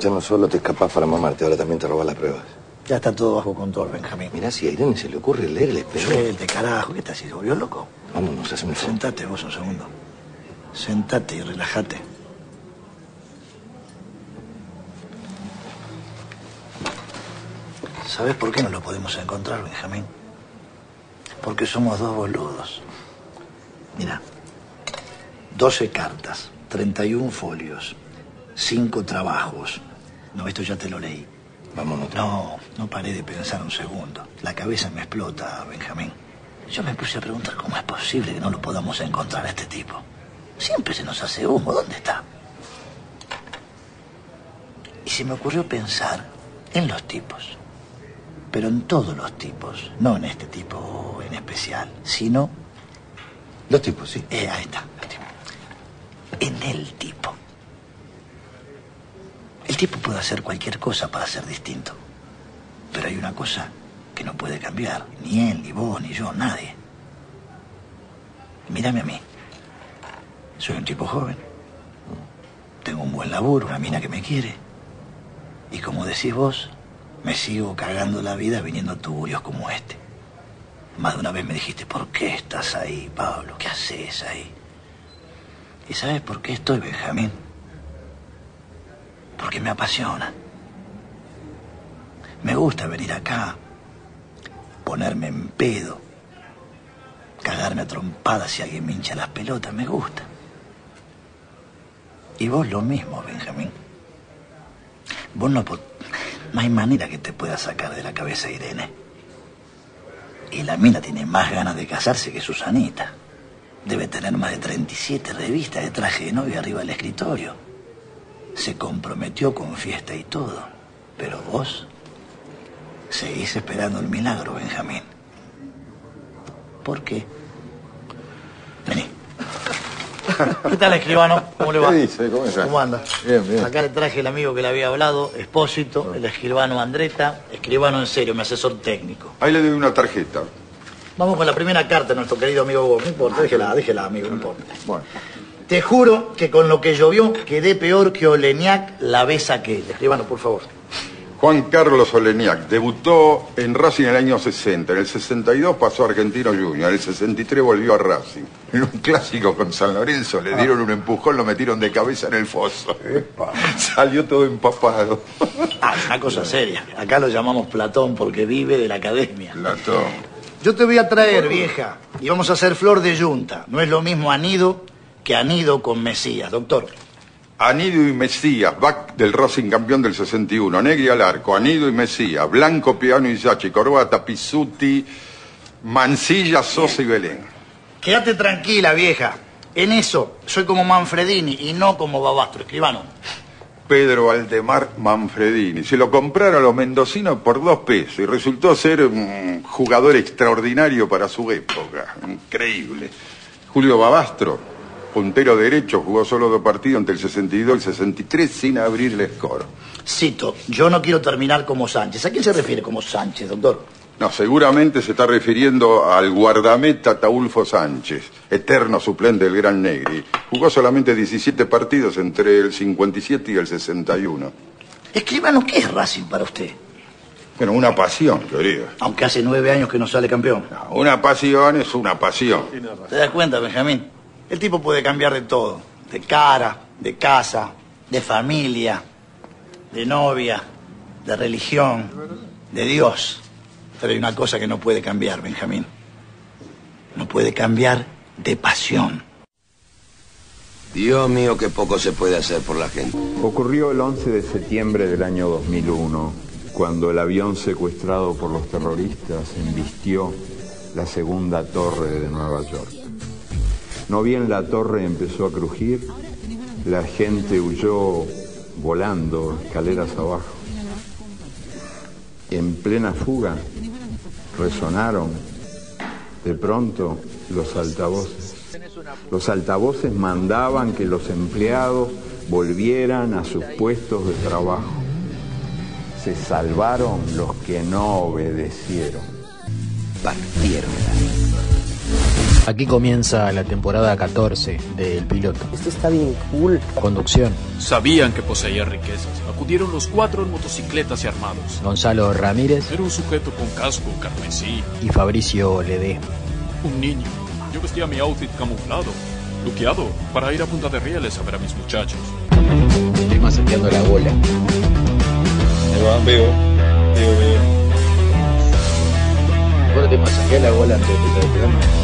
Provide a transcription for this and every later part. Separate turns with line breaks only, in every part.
Ya no solo te escapas para mamarte, ahora también te robas las pruebas.
Ya está todo bajo control, Benjamín.
Mirá, si a Irene se le ocurre leer el espejo.
Suelte, carajo, ¿qué estás? ¿Se volvió loco?
Vámonos, el favor.
Sentate vos un segundo. Sentate y relájate. ¿Sabes por qué no lo podemos encontrar, Benjamín? Porque somos dos boludos. Mira, 12 cartas, 31 folios, 5 trabajos. No, esto ya te lo leí.
Vámonos.
No, no paré de pensar un segundo. La cabeza me explota, Benjamín. Yo me puse a preguntar cómo es posible que no lo podamos encontrar a este tipo. Siempre se nos hace humo. ¿Dónde está? Y se me ocurrió pensar en los tipos. Pero en todos los tipos. No en este tipo en especial, sino...
Los tipos, sí.
Eh, ahí está, los tipos. En el tipo. El tipo puede hacer cualquier cosa para ser distinto. Pero hay una cosa que no puede cambiar. Ni él, ni vos, ni yo, nadie. Mírame a mí. Soy un tipo joven. Tengo un buen laburo, una mina que me quiere. Y como decís vos, me sigo cagando la vida viniendo a tuburios como este. Más de una vez me dijiste, ¿por qué estás ahí, Pablo? ¿Qué haces ahí? ¿Y sabes por qué estoy, Benjamín? Porque me apasiona. Me gusta venir acá, ponerme en pedo, cagarme a trompadas si alguien me hincha las pelotas, me gusta. Y vos lo mismo, Benjamín. Vos no, no hay manera que te pueda sacar de la cabeza Irene. Y la mina tiene más ganas de casarse que Susanita. Debe tener más de 37 revistas de traje de novia arriba del escritorio. Se comprometió con fiesta y todo. Pero vos seguís esperando el milagro, Benjamín. ¿Por qué? Vení. ¿Qué tal, escribano? ¿Cómo le va?
¿Qué dice? ¿Cómo está?
¿Cómo anda?
Bien, bien.
Acá le traje el amigo que le había hablado, Espósito, el escribano Andreta, escribano en serio, mi asesor técnico.
Ahí le doy una tarjeta.
Vamos con la primera carta de nuestro querido amigo Gómez. No importa, déjela, déjela, amigo, no importa.
Bueno,
Te juro que con lo que llovió quedé peor que Oleniac la vez aquella. Escribano, por favor.
Juan Carlos Oleniak debutó en Racing en el año 60. En el 62 pasó a Argentino Junior. En el 63 volvió a Racing. En un clásico con San Lorenzo le dieron un empujón, lo metieron de cabeza en el foso. Salió todo empapado.
Ah, es una cosa seria. Acá lo llamamos Platón porque vive de la academia.
Platón.
Yo te voy a traer, vieja, y vamos a hacer flor de yunta. No es lo mismo anido que anido con Mesías, doctor.
Anido y Mesías, back del Racing campeón del 61. Negri al arco, Anido y Mesías. Blanco, Piano y Sachi. Corbata, Pisuti, Mancilla, Sosa y Belén.
Quédate tranquila, vieja. En eso soy como Manfredini y no como Babastro, escribano.
Pedro Aldemar Manfredini. Se lo compraron los mendocinos por dos pesos y resultó ser un jugador extraordinario para su época. Increíble. Julio Babastro, puntero derecho, jugó solo dos partidos entre el 62 y el 63 sin abrirle score.
Cito, yo no quiero terminar como Sánchez. ¿A quién se refiere como Sánchez, doctor?
No, seguramente se está refiriendo al guardameta Taulfo Sánchez, eterno suplente del Gran Negri. Jugó solamente 17 partidos entre el 57 y el 61.
Escribano, ¿qué es Racing para usted?
Bueno, una pasión, querido.
Aunque hace nueve años que no sale campeón.
No, Una pasión es una pasión.
¿Te das cuenta, Benjamín? El tipo puede cambiar de todo. De cara, de casa, de familia, de novia, de religión, de Dios. Pero hay una cosa que no puede cambiar, Benjamín. No puede cambiar de pasión.
Dios mío, qué poco se puede hacer por la gente.
Ocurrió el 11 de septiembre del año 2001, cuando el avión secuestrado por los terroristas embistió la segunda torre de Nueva York. No bien la torre empezó a crujir, la gente huyó volando escaleras abajo. En plena fuga resonaron de pronto los altavoces. Los altavoces mandaban que los empleados volvieran a sus puestos de trabajo. Se salvaron los que no obedecieron.
Partieron. Aquí comienza la temporada 14 del piloto.
Esto está bien cool.
Conducción.
Sabían que poseía riquezas. Acudieron los cuatro en motocicletas y armados.
Gonzalo Ramírez.
Era un sujeto con casco carmesí.
Y Fabricio Ledé.
Un niño. Yo vestía mi outfit camuflado, luqueado, para ir a Punta de Rieles a ver a mis muchachos.
Estoy masajeando la bola.
Veo, veo, veo.
¿Vos te masajeas la bola antes de empezar el programa?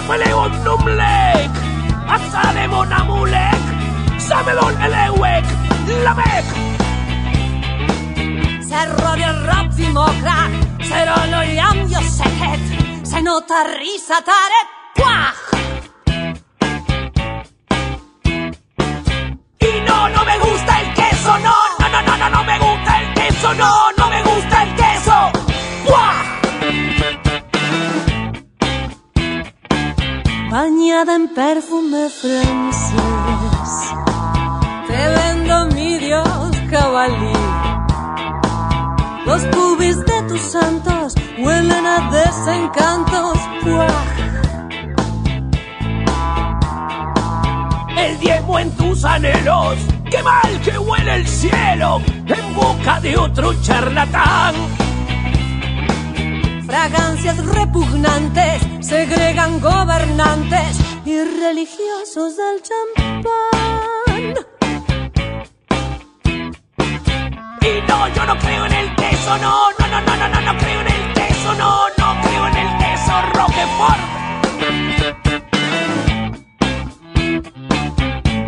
Oipeleu numlek. Atsalemon amulek. Samelon elewek. Lamek.
Cerro de rap dimokrat Zero lo jam jo seket Se nota risa taret Puah
Y no, no me gusta el queso, no, no, no, no, no, no me gusta el queso, no,
Bañada en perfume francés, te vendo mi dios cabalí. Los pubis de tus santos huelen a desencantos. ¡Buah!
El diezmo en tus anhelos, qué mal que huele el cielo en boca de otro charlatán.
Fragancias repugnantes segregan gobernantes y religiosos del champán.
Y no, yo no creo en el queso, no, no, no, no, no, no, no creo en el queso, no, no creo en el queso Roquefort.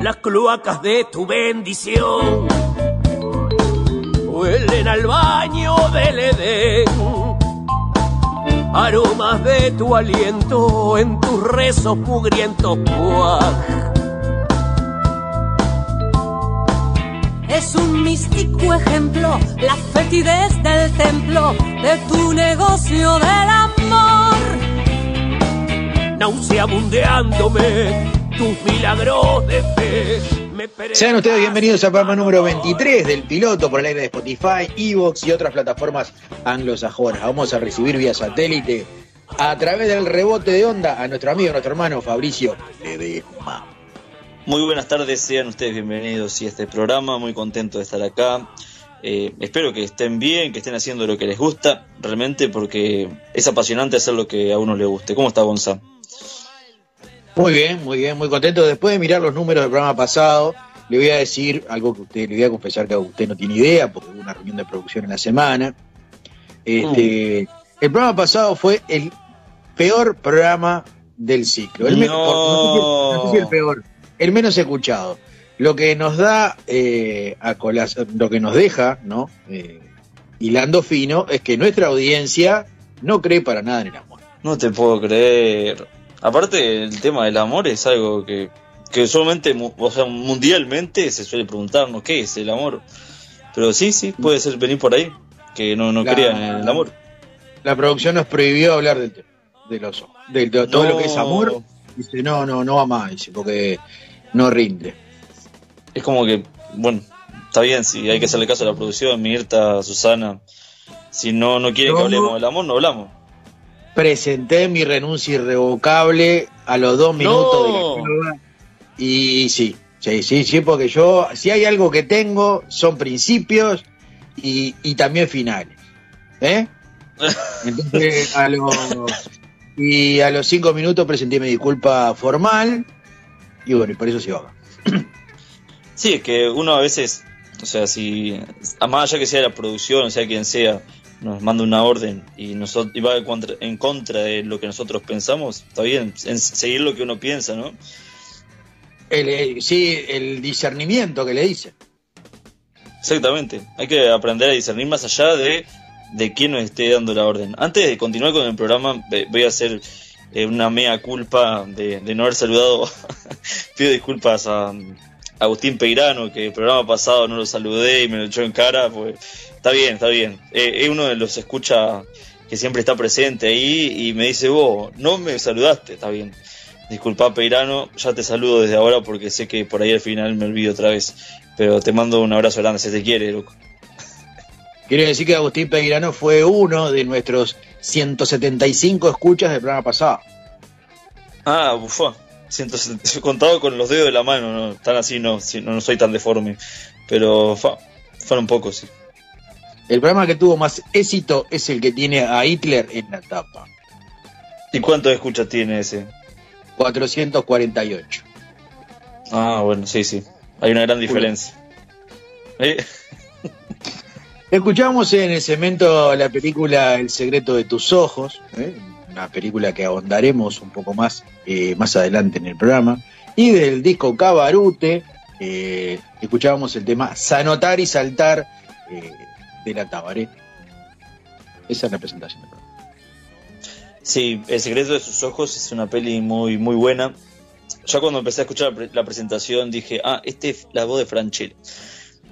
Las cloacas de tu bendición huelen al baño del Edén. Aromas de tu aliento en tus rezos mugrientos. ¡Buah!
Es un místico ejemplo, la fetidez del templo de tu negocio del amor.
Nauseabundeándome tus milagros de fe.
Sean ustedes bienvenidos al programa número 23 del piloto por el aire de Spotify, Evox y otras plataformas anglosajonas. Vamos a recibir vía satélite a través del rebote de onda a nuestro amigo, nuestro hermano Fabricio Ledesma.
Muy buenas tardes, sean ustedes bienvenidos a este programa, muy contento de estar acá. Eh, espero que estén bien, que estén haciendo lo que les gusta, realmente porque es apasionante hacer lo que a uno le guste. ¿Cómo está Gonza?
Muy bien, muy bien, muy contento. Después de mirar los números del programa pasado, le voy a decir algo que usted, le voy a confesar que usted no tiene idea, porque hubo una reunión de producción en la semana. Este, El programa pasado fue el peor programa del ciclo. El menos, no. no sé si el peor, el menos escuchado. Lo que nos da eh, a colación, lo que nos deja, ¿no? Eh, hilando fino, es que nuestra audiencia no cree para nada en el amor.
No te puedo creer. Aparte, el tema del amor es algo que, que solamente, o sea, mundialmente se suele preguntarnos qué es el amor. Pero sí, sí, puede ser venir por ahí, que no, no
La-
crean en el amor.
La producción nos prohibió hablar del tema, de los de, de todo
No.
lo que es amor. Dice, no, no, no va más, dice, porque no rinde.
Es como que, bueno, está bien, si hay que hacerle caso a la producción, Mirta, Susana. Si no, no quieren que hablemos del amor, no hablamos.
Presenté mi renuncia irrevocable a los dos minutos de la prueba. Y sí, sí, sí, sí, porque yo, si hay algo que tengo, son principios y, y también finales. ¿Eh? Entonces, a los, y a los cinco minutos presenté mi disculpa formal. Y bueno, y por eso se va.
Sí, es que uno a veces, o sea, si, a más allá que sea la producción, o sea quien sea, nos manda una orden y, nosotros, y va en contra, en contra de lo que nosotros pensamos, está bien, en seguir lo que uno piensa, ¿no?
El, el- sí, el discernimiento que le dice.
Exactamente, hay que aprender a discernir más allá de de quién nos esté dando la orden. Antes de continuar con el programa, voy a hacer eh, una mea culpa de, de no haber saludado. Pido disculpas a, a Agustín Peirano, que el programa pasado no lo saludé y me lo echó en cara. Pues, está bien, está bien. Eh, es uno de los escucha que siempre está presente ahí y me dice, vos, no me saludaste, está bien. Disculpa, Peirano, ya te saludo desde ahora porque sé que por ahí al final me olvido otra vez. Pero te mando un abrazo grande, se te quiere, loco.
Quiero decir que Agustín Peirano fue uno de nuestros 175 escuchas del programa pasado.
Ah, bufá. 160, contado con los dedos de la mano, no, tan así no, sí, no, no soy tan deforme. Pero fa, fueron pocos, sí.
El programa que tuvo más éxito es el que tiene a Hitler en la tapa.
¿Y cuántos escuchas tiene ese?
448.
Ah, bueno, sí, sí. Hay una gran diferencia. Eh,
Escuchamos en el cemento la película El secreto de tus ojos, ¿eh? una película que ahondaremos un poco más eh, más adelante en el programa. Y del disco Cabarute, eh, escuchábamos el tema Sanotar y Saltar de la Tabaré. Esa es la presentación del programa.
Sí, El secreto de sus ojos es una peli muy, muy buena. Ya cuando empecé a escuchar la, pre- la presentación dije, ah, este es la voz de Franchella.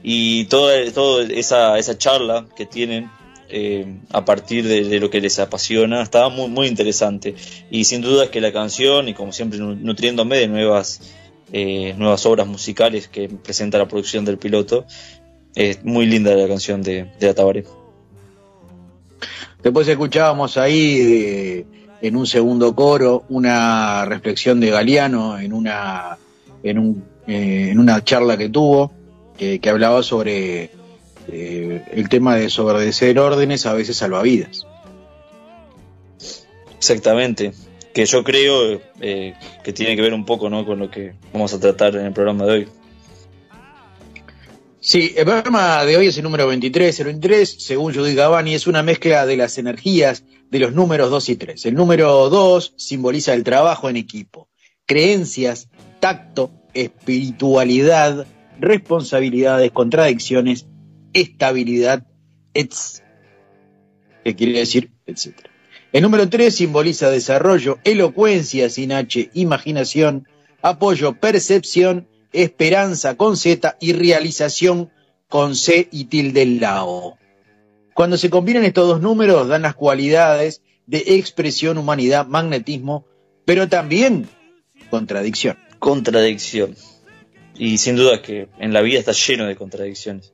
Y toda, toda esa, esa charla que tienen eh, a partir de, lo que les apasiona estaba muy, muy interesante. Y sin duda es que la canción, y como siempre nu- nutriéndome de nuevas, eh, nuevas obras musicales que presenta la producción del piloto, es muy linda la canción de, de la Tabaré.
Después escuchábamos ahí eh, en un segundo coro una reflexión de Galeano en una, en un, eh, en una charla que tuvo, que, que hablaba sobre eh, el tema de desobedecer órdenes a veces salvavidas.
Exactamente, que yo creo eh, que tiene que ver un poco ¿no? con lo que vamos a tratar en el programa de hoy.
Sí, el programa de hoy es el número 23. El 23, según Judy Gavani, es una mezcla de las energías de los números 2 y 3. El número 2 simboliza el trabajo en equipo, creencias, tacto, espiritualidad, responsabilidades, contradicciones, estabilidad, etc. ¿Qué quiere decir? Etcétera. El número 3 simboliza desarrollo, elocuencia sin H, imaginación, apoyo, percepción, esperanza con Z y realización con C y tilde lao. Cuando se combinan estos dos números dan las cualidades de expresión, humanidad, magnetismo, pero también contradicción.
Contradicción. Y sin duda que en la vida está lleno de contradicciones.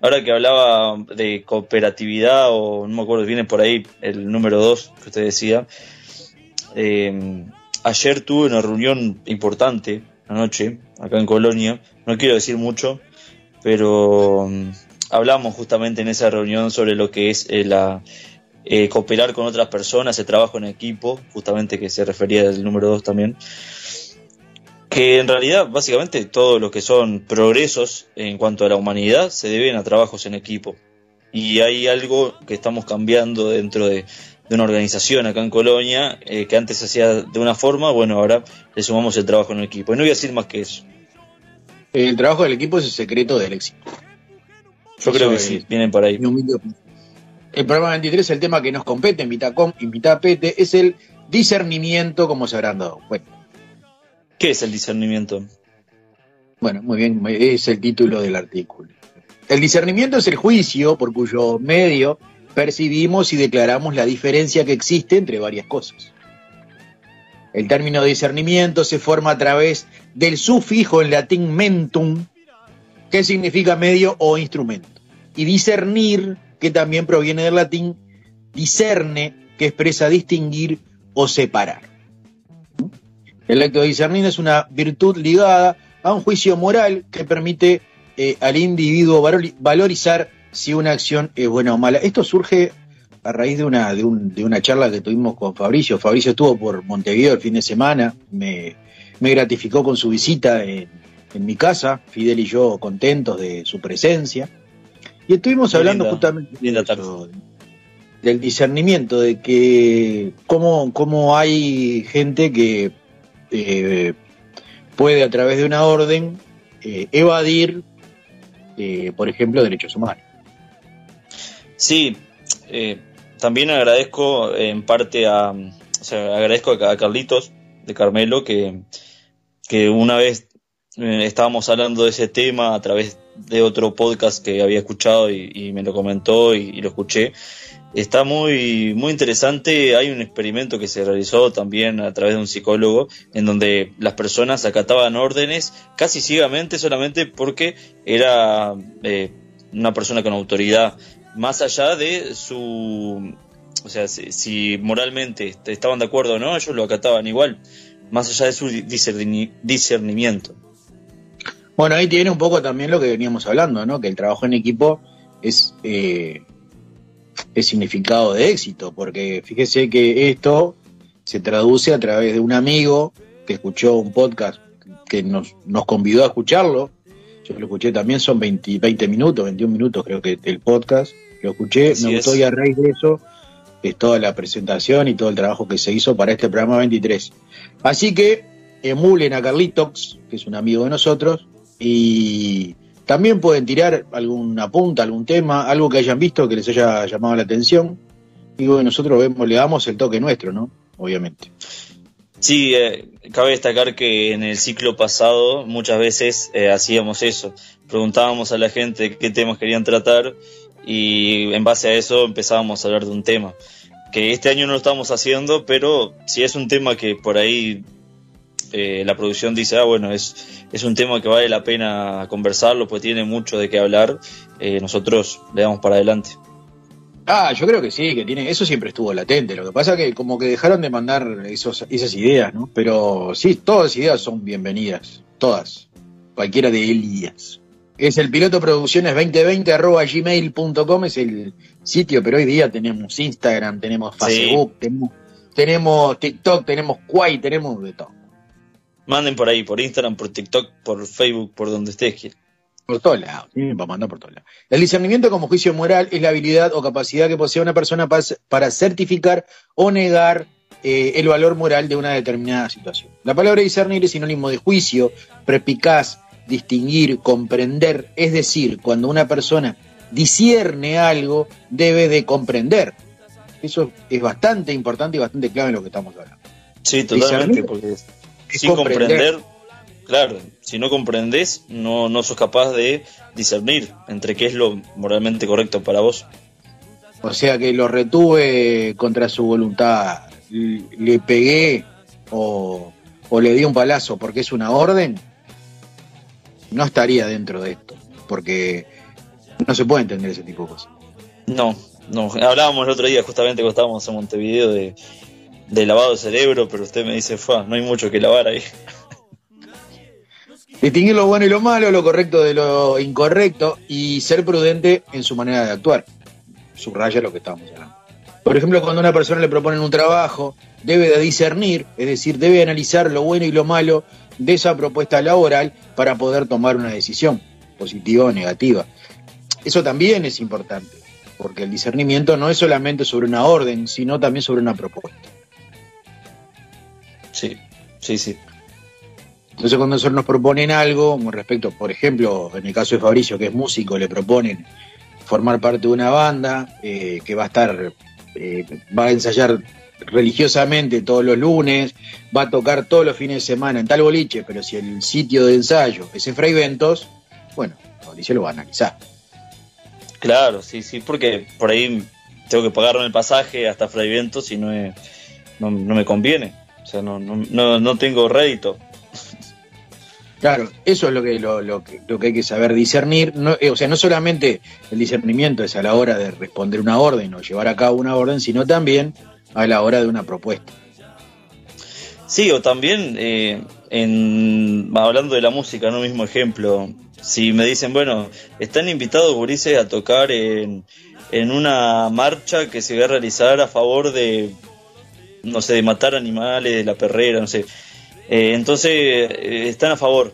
Ahora que hablaba de cooperatividad, o no me acuerdo, viene por ahí el número 2 que usted decía. eh, ayer tuve una reunión importante anoche, acá en Colonia. No quiero decir mucho, pero mm, hablamos justamente en esa reunión sobre lo que es eh, la, eh, cooperar con otras personas, el trabajo en equipo, justamente que se refería al número 2 también. Que en realidad, básicamente, todo lo que son progresos en cuanto a la humanidad se deben a trabajos en equipo. Y hay algo que estamos cambiando dentro de, de una organización acá en Colonia, eh, que antes se hacía de una forma, bueno, ahora le sumamos el trabajo en equipo. Y no voy a decir más que eso.
El trabajo del equipo es el secreto del éxito.
Yo creo que
Eso
sí,
es
vienen por ahí.
El programa 23, el tema que nos compete en Vitacom y Vitapete, es el discernimiento, como se habrán dado cuenta.
¿Qué es el discernimiento?
Bueno, muy bien, es el título del artículo. El discernimiento es el juicio por cuyo medio percibimos y declaramos la diferencia que existe entre varias cosas. El término discernimiento se forma a través del sufijo en latín mentum, que significa medio o instrumento, y discernir, que también proviene del latín discerne, que expresa distinguir o separar. El acto de discernir es una virtud ligada a un juicio moral que permite eh, al individuo valori- valorizar si una acción es buena o mala. Esto surge a raíz de una, de, un- de una charla que tuvimos con Fabricio. Fabricio estuvo por Montevideo el fin de semana, me, me gratificó con su visita en, en mi casa, Fidel y yo contentos de su presencia. Y estuvimos hablando
linda-
justamente de
linda
eso, del discernimiento, de que cómo, cómo hay gente que eh, puede a través de una orden eh, evadir, eh, por ejemplo, derechos humanos.
Sí, eh, también agradezco en parte a, o sea, agradezco a Carlitos de Carmelo que, que una vez eh, estábamos hablando de ese tema a través de otro podcast que había escuchado y, me lo comentó y, y, lo escuché. Está muy, muy interesante. Hay un experimento que se realizó también a través de un psicólogo en donde las personas acataban órdenes casi ciegamente solamente porque era eh, una persona con autoridad, más allá de su... O sea, si, moralmente estaban de acuerdo o no, ellos lo acataban igual, más allá de su discerni- discernimiento.
Bueno, ahí tiene un poco también lo que veníamos hablando, ¿no? Que el trabajo en equipo es, eh, es significado de éxito, porque fíjese que esto se traduce a través de un amigo que escuchó un podcast que nos, nos convidó a escucharlo. Yo lo escuché también, son 20, 20 minutos, 21 minutos creo que el podcast. Lo escuché,
Así
me gustó
es.
y a raíz de eso es toda la presentación y todo el trabajo que se hizo para este programa 23. Así que emulen a Carlitos, que es un amigo de nosotros, y también pueden tirar alguna punta, algún tema, algo que hayan visto que les haya llamado la atención. Y bueno, nosotros vemos, le damos el toque nuestro, ¿no? Obviamente.
Sí, eh, cabe destacar que en el ciclo pasado muchas veces eh, hacíamos eso. Preguntábamos a la gente qué temas querían tratar y en base a eso empezábamos a hablar de un tema. Que este año no lo estamos haciendo, pero si es un tema que por ahí eh, la producción dice, ah, bueno, es, es un tema que vale la pena conversarlo, pues tiene mucho de qué hablar, eh, nosotros le damos para adelante.
Ah, yo creo que sí, que tiene, eso siempre estuvo latente. Lo que pasa que como que dejaron de mandar esos, esas ideas, ¿no? Pero sí, todas las ideas son bienvenidas, todas, cualquiera de ellas. Es el piloto producciones 2020 arroba gmail.com, es el sitio, pero hoy día tenemos Instagram, tenemos Facebook, tenemos, tenemos TikTok, tenemos Quay, tenemos de todo.
Manden por ahí, por Instagram, por TikTok, por Facebook, por donde ustedes quieran.
Por todos lados, va a mandar por todos lados. El discernimiento como juicio moral es la habilidad o capacidad que posee una persona pa- para certificar o negar eh, el valor moral de una determinada situación. La palabra discernir es sinónimo de juicio, prepicaz, distinguir, comprender, es decir, cuando una persona discierne algo, debe de comprender. Eso es bastante importante y bastante clave en lo que estamos hablando.
Sí, totalmente,
Discernir
porque sin comprender.
comprender.
claro, si no comprendes, no, no sos capaz de discernir entre qué es lo moralmente correcto para vos.
O sea que lo retuve contra su voluntad, le pegué o, o le di un palazo porque es una orden, no estaría dentro de esto, porque no se puede entender ese tipo de cosas.
No, no, hablábamos el otro día justamente cuando estábamos en Montevideo de, de lavado de cerebro, pero usted me dice, Fua, no hay mucho que lavar ahí.
Distinguir lo bueno y lo malo, lo correcto de lo incorrecto y ser prudente en su manera de actuar. Subraya lo que estábamos hablando. Por ejemplo, cuando una persona le proponen un trabajo, debe de discernir, es decir, debe analizar lo bueno y lo malo de esa propuesta laboral para poder tomar una decisión, positiva o negativa. Eso también es importante, porque el discernimiento no es solamente sobre una orden, sino también sobre una propuesta.
Sí, sí, sí.
Entonces cuando nosotros nos proponen algo, con respecto, por ejemplo, en el caso de Fabricio, que es músico, le proponen formar parte de una banda eh, que va a estar, eh, va a ensayar religiosamente todos los lunes, va a tocar todos los fines de semana en tal boliche, pero si el sitio de ensayo es en Fray Ventos, bueno, Fabricio lo va a analizar.
Claro, sí, sí, porque por ahí tengo que pagarme el pasaje hasta Fray Ventos y no, es- no, me conviene. O sea, no, no, no, no tengo rédito.
Claro, eso es lo que, lo, lo que, lo que hay que saber discernir. No, eh, o sea, no solamente el discernimiento es a la hora de responder una orden o llevar a cabo una orden, sino también a la hora de una propuesta.
Sí, o también, eh, en, hablando de la música, no mismo ejemplo, si me dicen, bueno, están invitados gurises a tocar en, en una marcha que se va a realizar a favor de, no sé, de matar animales, de la perrera, no sé. Eh, entonces, eh, están a favor.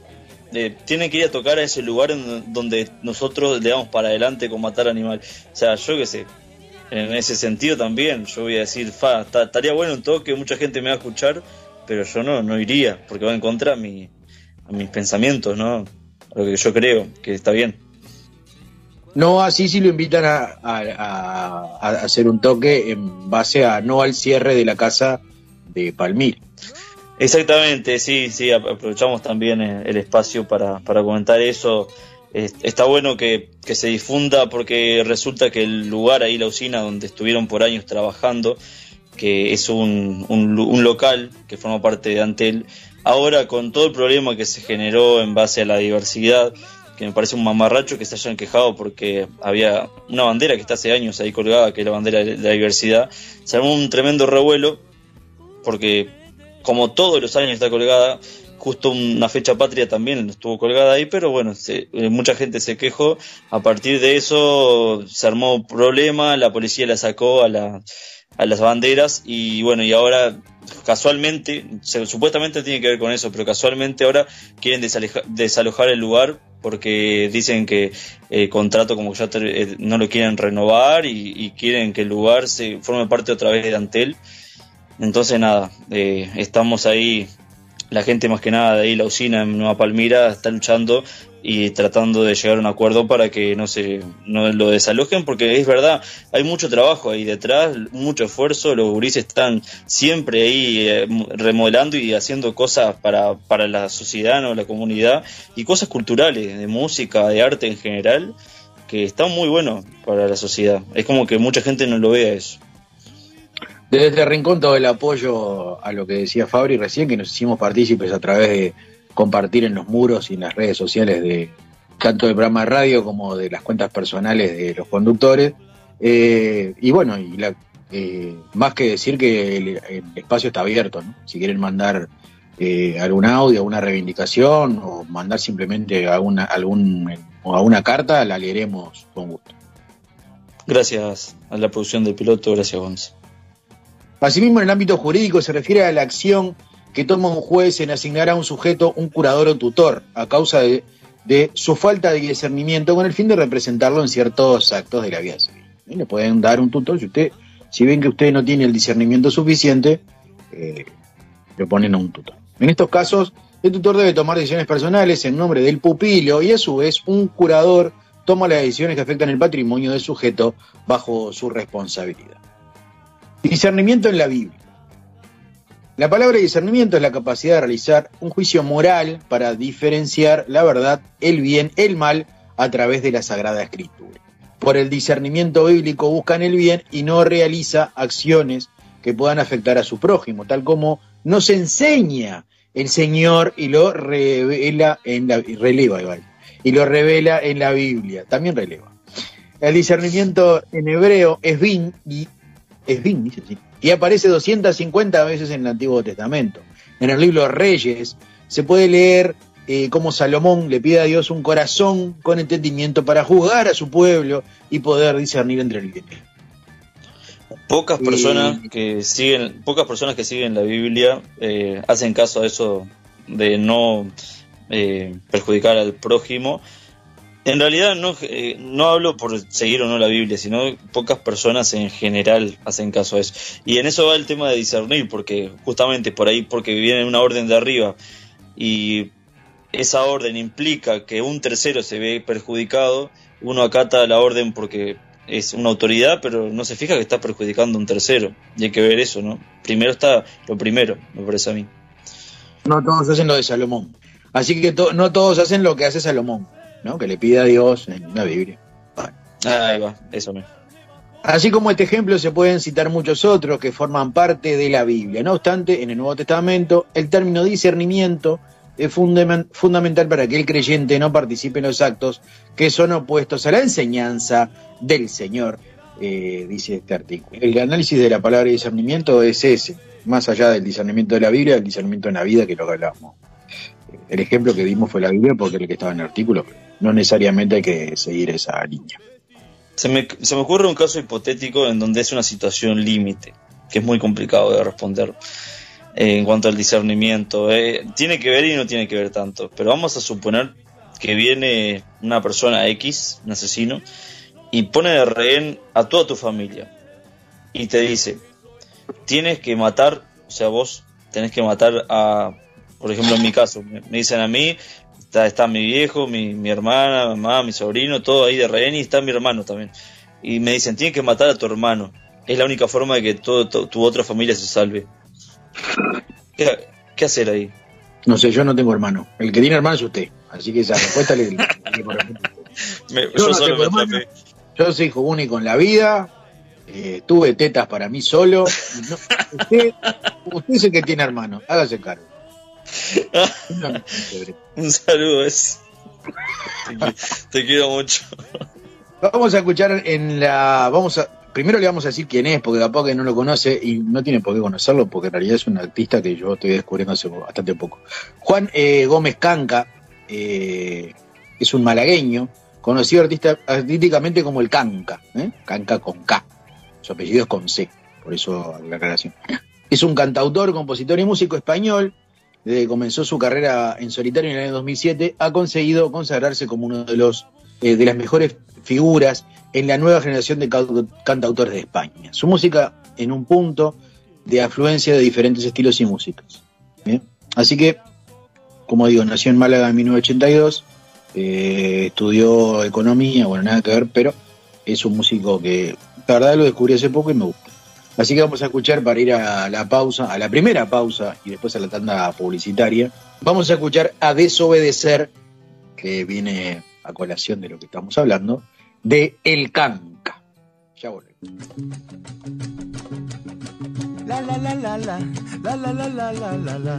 Eh, tienen que ir a tocar a ese lugar en donde nosotros le damos para adelante con matar animales. O sea, yo qué sé, en ese sentido también, yo voy a decir, fa, ta- estaría bueno un toque, mucha gente me va a escuchar, pero yo no, no iría, porque va en contra a, a mis pensamientos, ¿no? A lo que yo creo, que está bien.
No así si lo invitan a, a- a- a hacer un toque en base a no al cierre de la casa de Palmir.
Exactamente, sí, sí, ap- aprovechamos también eh, el espacio para, para comentar eso. Es- Está bueno que, que se difunda porque resulta que el lugar ahí, la usina donde estuvieron por años trabajando, que es un, un un local que forma parte de Antel, ahora con todo el problema que se generó en base a la diversidad, que me parece un mamarracho que se hayan quejado porque había una bandera que está hace años ahí colgada, que es la bandera de la diversidad, se armó un tremendo revuelo porque como todos los años está colgada, justo una fecha patria también estuvo colgada ahí, pero bueno, se- eh, mucha gente se quejó, a partir de eso se armó problema, la policía la sacó a, la, a las banderas y bueno, y ahora casualmente, se- supuestamente tiene que ver con eso, pero casualmente ahora quieren desalojar el lugar porque dicen que el contrato como que ya eh, no lo quieren renovar y, y quieren que el lugar se forme parte otra vez de Antel. Entonces nada, eh, estamos ahí, la gente más que nada de ahí, la usina en Nueva Palmira, está luchando y tratando de llegar a un acuerdo para que no se no lo desalojen, porque es verdad, hay mucho trabajo ahí detrás, mucho esfuerzo, los gurises están siempre ahí eh, remodelando y haciendo cosas para, para la sociedad, ¿no? la comunidad, y cosas culturales, de música, de arte en general, que están muy buenos para la sociedad. Es como que mucha gente no lo vea eso.
Desde este rincón todo el apoyo a lo que decía Fabri recién, que nos hicimos partícipes a través de compartir en los muros y en las redes sociales de tanto del programa de radio como de las cuentas personales de los conductores. Eh, y bueno, y eh, más que decir que el, espacio está abierto, ¿no? Si quieren mandar eh, algún audio, alguna reivindicación o mandar simplemente alguna, algún, o alguna carta, la leeremos con gusto.
Gracias a la producción del piloto, gracias Gonza.
Asimismo, en el ámbito jurídico se refiere a la acción que toma un juez en asignar a un sujeto un curador o tutor a causa de, su falta de discernimiento con el fin de representarlo en ciertos actos de la vida civil. Le pueden dar un tutor si usted, si ven que usted no tiene el discernimiento suficiente, eh, le ponen a un tutor. En estos casos, el tutor debe tomar decisiones personales en nombre del pupilo y a su vez un curador toma las decisiones que afectan el patrimonio del sujeto bajo su responsabilidad. Discernimiento en la Biblia. La palabra discernimiento es la capacidad de realizar un juicio moral para diferenciar la verdad, el bien, el mal a través de la Sagrada Escritura. Por el discernimiento bíblico buscan el bien y no realiza acciones que puedan afectar a su prójimo, tal como nos enseña el Señor y lo revela en la y lo revela en la Biblia, también releva. El discernimiento en hebreo es bin y es bin, dice así, y aparece 250 veces en el Antiguo Testamento. En el libro Reyes se puede leer eh, cómo Salomón le pide a Dios un corazón con entendimiento para juzgar a su pueblo y poder discernir entre el bien.
Pocas personas que siguen, pocas personas que siguen la Biblia eh, hacen caso a eso de no eh, perjudicar al prójimo. En realidad no, eh, no hablo por seguir o no la Biblia, sino pocas personas en general hacen caso a eso. Y en eso va el tema de discernir, porque justamente por ahí, porque viene una orden de arriba y esa orden implica que un tercero se ve perjudicado, uno acata la orden porque es una autoridad, pero no se fija que está perjudicando a un tercero. Y hay que ver eso, ¿no? Primero está lo primero, me parece a mí.
No todos hacen lo de Salomón. Así que to- no todos hacen lo que hace Salomón, ¿no? Que le pide a Dios en la Biblia.
Ahí va, eso mismo.
Así como este ejemplo se pueden citar muchos otros que forman parte de la Biblia. No obstante, en el Nuevo Testamento el término discernimiento es fundamen- fundamental para que el creyente no participe en los actos que son opuestos a la enseñanza del Señor, eh, dice este artículo. El análisis de la palabra discernimiento es ese, más allá del discernimiento de la Biblia, el discernimiento en la vida que lo que hablábamos. El ejemplo que dimos fue la Biblia porque es el que estaba en el artículo, pero no necesariamente hay que seguir esa línea.
Se me, se me ocurre un caso hipotético en donde es una situación límite, que es muy complicado de responder eh, en cuanto al discernimiento. eh. tiene que ver y no tiene que ver tanto, pero vamos a suponer que viene una persona X, un asesino, y pone de rehén a toda tu familia y te dice, tienes que matar, o sea, vos tenés que matar a, por ejemplo, en mi caso, me, me dicen a mí, Está, está mi viejo, mi, mi hermana, mamá, mi sobrino, todo ahí de rehén y está mi hermano también. Y me dicen, tienes que matar a tu hermano. Es la única forma de que todo, to- tu otra familia se salve. ¿Qué, qué hacer ahí?
No sé, yo no tengo hermano. El que tiene hermano es usted. Así que esa respuesta le, le corresponde.
Me-
Yo
yo
no
solo me
hermano. Yo soy hijo único en la vida. eh, tuve tetas para mí solo. no- usted, usted es el que tiene hermano. Hágase cargo.
Un saludo, es. Te, qui- te quiero mucho.
Vamos a escuchar en la. Vamos a. Primero le vamos a decir quién es, porque capaz que no lo conoce y no tiene por qué conocerlo, porque en realidad es un artista que yo estoy descubriendo hace bastante poco. Juan eh, Gómez Canca eh, es un malagueño, conocido artista, artísticamente como el Canca, ¿eh? Canca con K. Su apellido es con C, por eso la aclaración. Es un cantautor, compositor y músico español. Desde comenzó su carrera en solitario en el año 2007, ha conseguido consagrarse como uno de los eh, de las mejores figuras en la nueva generación de cantautores de España. Su música en un punto de afluencia de diferentes estilos y músicas. Así que, como digo, nació en Málaga en 1982, eh, estudió economía, bueno, nada que ver, pero es un músico que la verdad lo descubrí hace poco y me gusta. Así que vamos a escuchar para ir a la pausa, a la primera pausa y después a la tanda publicitaria. Vamos a escuchar a Desobedecer, que viene a colación de lo que estamos hablando, de El Canca. Ya volvemos.
La la la la la la la la la la la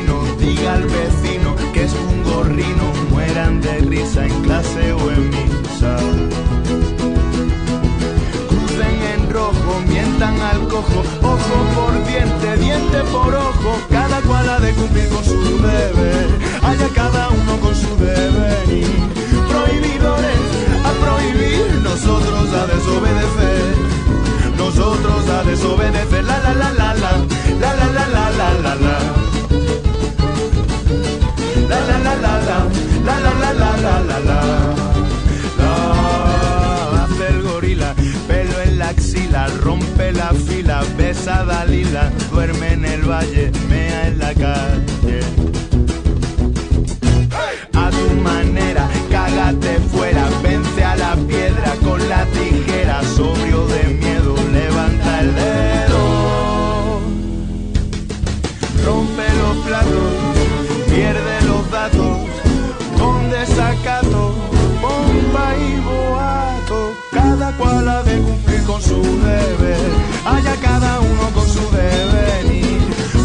al vecino que es un gorrino, mueran de risa en clase o en misa. Crucen en rojo, mientan al cojo, ojo por diente, diente por ojo, cada cual ha de cumplir con su deber, haya cada uno con su deber. Prohibidores a prohibir, nosotros a desobedecer. Nosotros a desobedecer, la la la la la, la la la la la la la. La la la la la, la la la la la la la. La hace el gorila, pelo en la axila, rompe la fila, besa Dalila, duerme en el valle, mea en la calle. A tu manera, cágate fuera, vence a la piedra con la tijera, sobrio de miedo, levanta el dedo. Su haya cada uno con su devenir.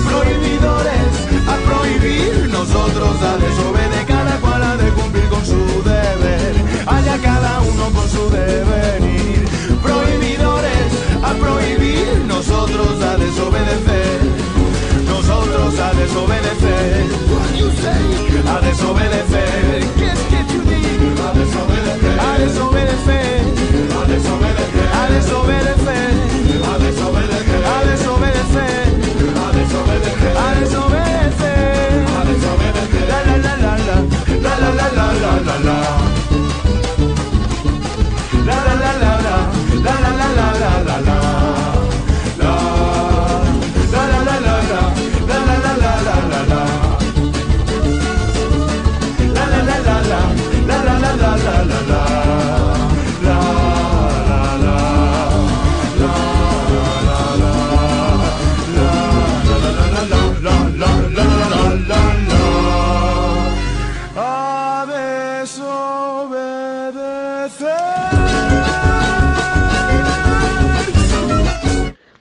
Prohibidores a prohibir, nosotros a desobedecer, cada cual ha de cumplir con su deber, haya cada uno con su devenir. Prohibidores a prohibir, nosotros a desobedecer, nosotros a desobedecer, a desobedecer. A desobedecer, a desobedecer, a desobedecer, a desobedecer, a desobedecer, a desobedecer, a desobedecer, la la la, la la. La la la la la. La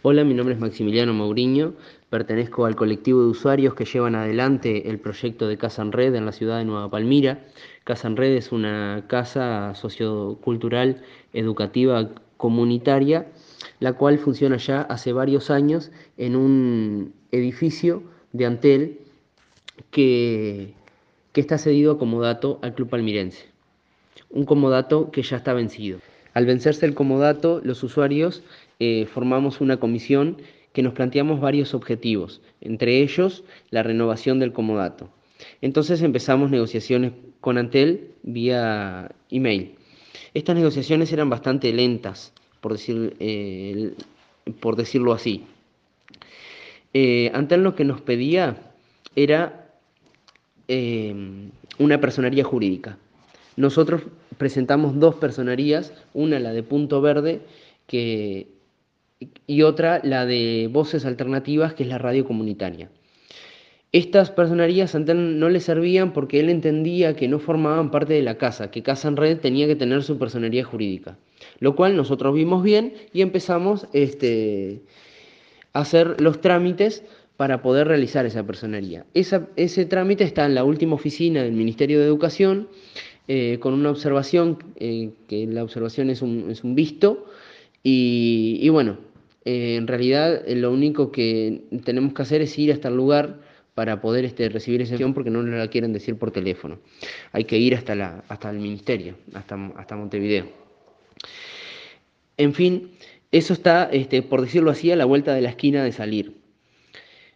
Hola, mi nombre es Maximiliano Mauriño, pertenezco al colectivo de usuarios que llevan adelante el proyecto de Casa en Red en la ciudad de Nueva Palmira. Casa en Red es una casa sociocultural, educativa, comunitaria, la cual funciona ya hace varios años en un edificio de Antel que que está cedido a comodato al club palmirense. Un comodato que ya está vencido. Al vencerse el comodato, los usuarios eh, formamos una comisión que nos planteamos varios objetivos, entre ellos la renovación del comodato. Entonces empezamos negociaciones con Antel vía email. Estas negociaciones eran bastante lentas, por, decir, eh, por decirlo así. Eh, Antel lo que nos pedía era una personería jurídica. Nosotros presentamos dos personerías, una la de Punto Verde que, y otra la de Voces Alternativas, que es la radio comunitaria. Estas personerías no le servían porque él entendía que no formaban parte de la casa, que Casa en Red tenía que tener su personería jurídica. Lo cual nosotros vimos bien y empezamos este, a hacer los trámites para poder realizar esa personería. ese trámite está en la última oficina del Ministerio de Educación eh, con una observación, eh, que la observación es un, es un visto, y, bueno, eh, en realidad lo único que tenemos que hacer es ir hasta el lugar para poder este, recibir esa información porque no nos la quieren decir por teléfono. Hay que ir hasta, la, hasta el ministerio, hasta, hasta Montevideo. En fin, eso está, este, por decirlo así, a la vuelta de la esquina de salir.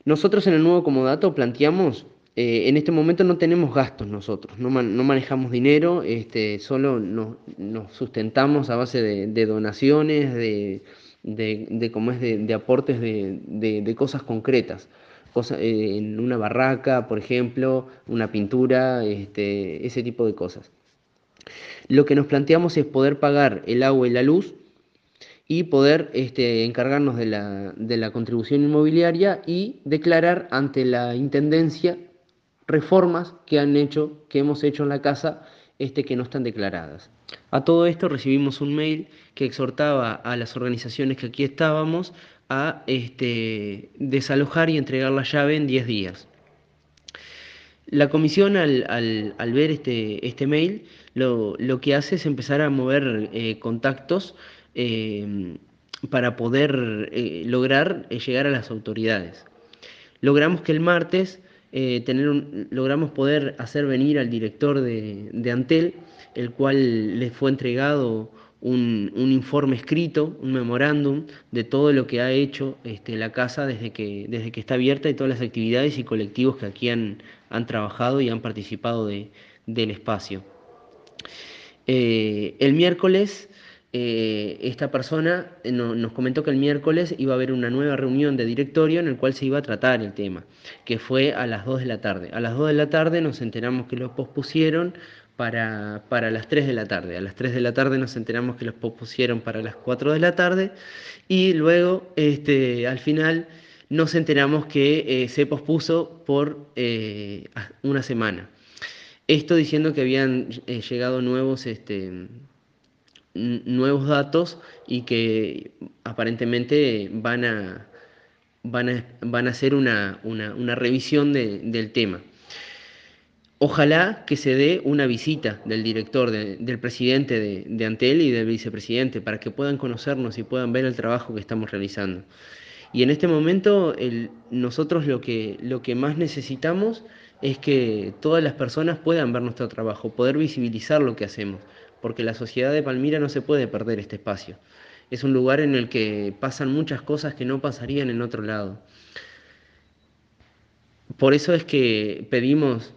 Nosotros en el nuevo comodato planteamos, eh, en este momento no tenemos gastos nosotros, no, manejamos dinero, este, solo nos, sustentamos a base de, donaciones, de, de, es de, aportes de, cosas concretas. Cosa, eh, en una barraca, por ejemplo, una pintura, este, ese tipo de cosas. Lo que nos planteamos es poder pagar el agua y la luz y poder este, encargarnos de la contribución inmobiliaria y declarar ante la Intendencia reformas que han hecho, que hemos hecho en la casa, este, que no están declaradas. A todo esto recibimos un mail que exhortaba a las organizaciones que aquí estábamos a este, desalojar y entregar la llave en 10 días. La comisión al, al, al ver este, este mail lo, lo, que hace es empezar a mover eh, contactos eh, para poder eh, lograr llegar a las autoridades. Logramos que el martes tener un, logramos poder hacer venir al director de, de Antel, el cual le fue entregado un, un, informe escrito, un memorándum de todo lo que ha hecho este, la casa desde que, desde que está abierta y todas las actividades y colectivos que aquí han, han trabajado y han participado de, del espacio. Eh, el miércoles eh, esta persona eh, no, nos comentó que el miércoles iba a haber una nueva reunión de directorio en el cual se iba a tratar el tema, que fue a las 2 de la tarde. A las 2 de la tarde nos enteramos que lo pospusieron para, para las 3 de la tarde. A las 3 de la tarde nos enteramos que los pospusieron para las 4 de la tarde y luego este, al final nos enteramos que eh, se pospuso por una semana. Esto diciendo que habían llegado nuevos, este, nuevos datos y que aparentemente van a, van a, van a hacer una, una, una revisión de, del tema. Ojalá que se dé una visita del director, de, del presidente de, de, Antel y del vicepresidente para que puedan conocernos y puedan ver el trabajo que estamos realizando. Y en este momento nosotros lo que, lo que más necesitamos es que todas las personas puedan ver nuestro trabajo, poder visibilizar lo que hacemos, porque la sociedad de Palmira no se puede perder este espacio. Es un lugar en el que pasan muchas cosas que no pasarían en otro lado. Por eso es que pedimos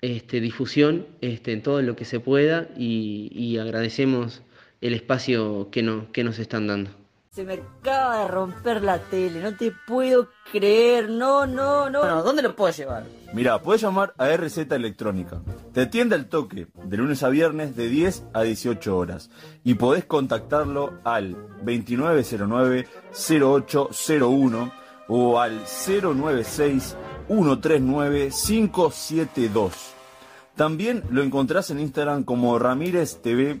este, difusión este, en todo lo que se pueda y, agradecemos el espacio que nos están dando.
Se me acaba de romper la tele, no te puedo creer, no, no, no. Bueno, ¿dónde lo puedo llevar?
Mira, puedes llamar a RZ Electrónica. Te atiende al toque, de lunes a viernes de 10 a 18 horas. Y podés contactarlo al 2909-0801 o al 096 139 572. También lo encontrás en Instagram como Ramírez TV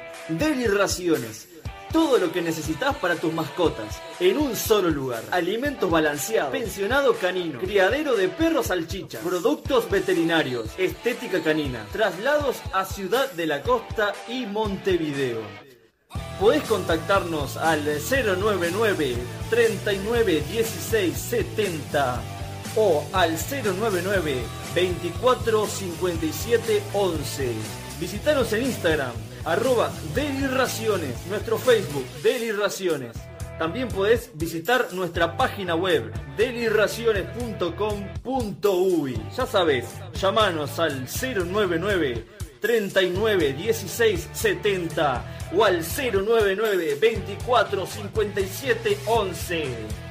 Deliraciones. Todo lo que necesitas para tus mascotas, en un solo lugar. Alimentos balanceados, pensionado canino, criadero de perros salchicha, productos veterinarios, estética canina, traslados a Ciudad de la Costa y Montevideo. Podés contactarnos al 099 39 16 70 o al 099 24 57 11. Visitanos en Instagram, arroba Deliraciones, nuestro Facebook, Deliraciones. También podés visitar nuestra página web, deliraciones.com.uy. Ya sabés, llamanos al 099 39 16 70 o al 099 24 57 11.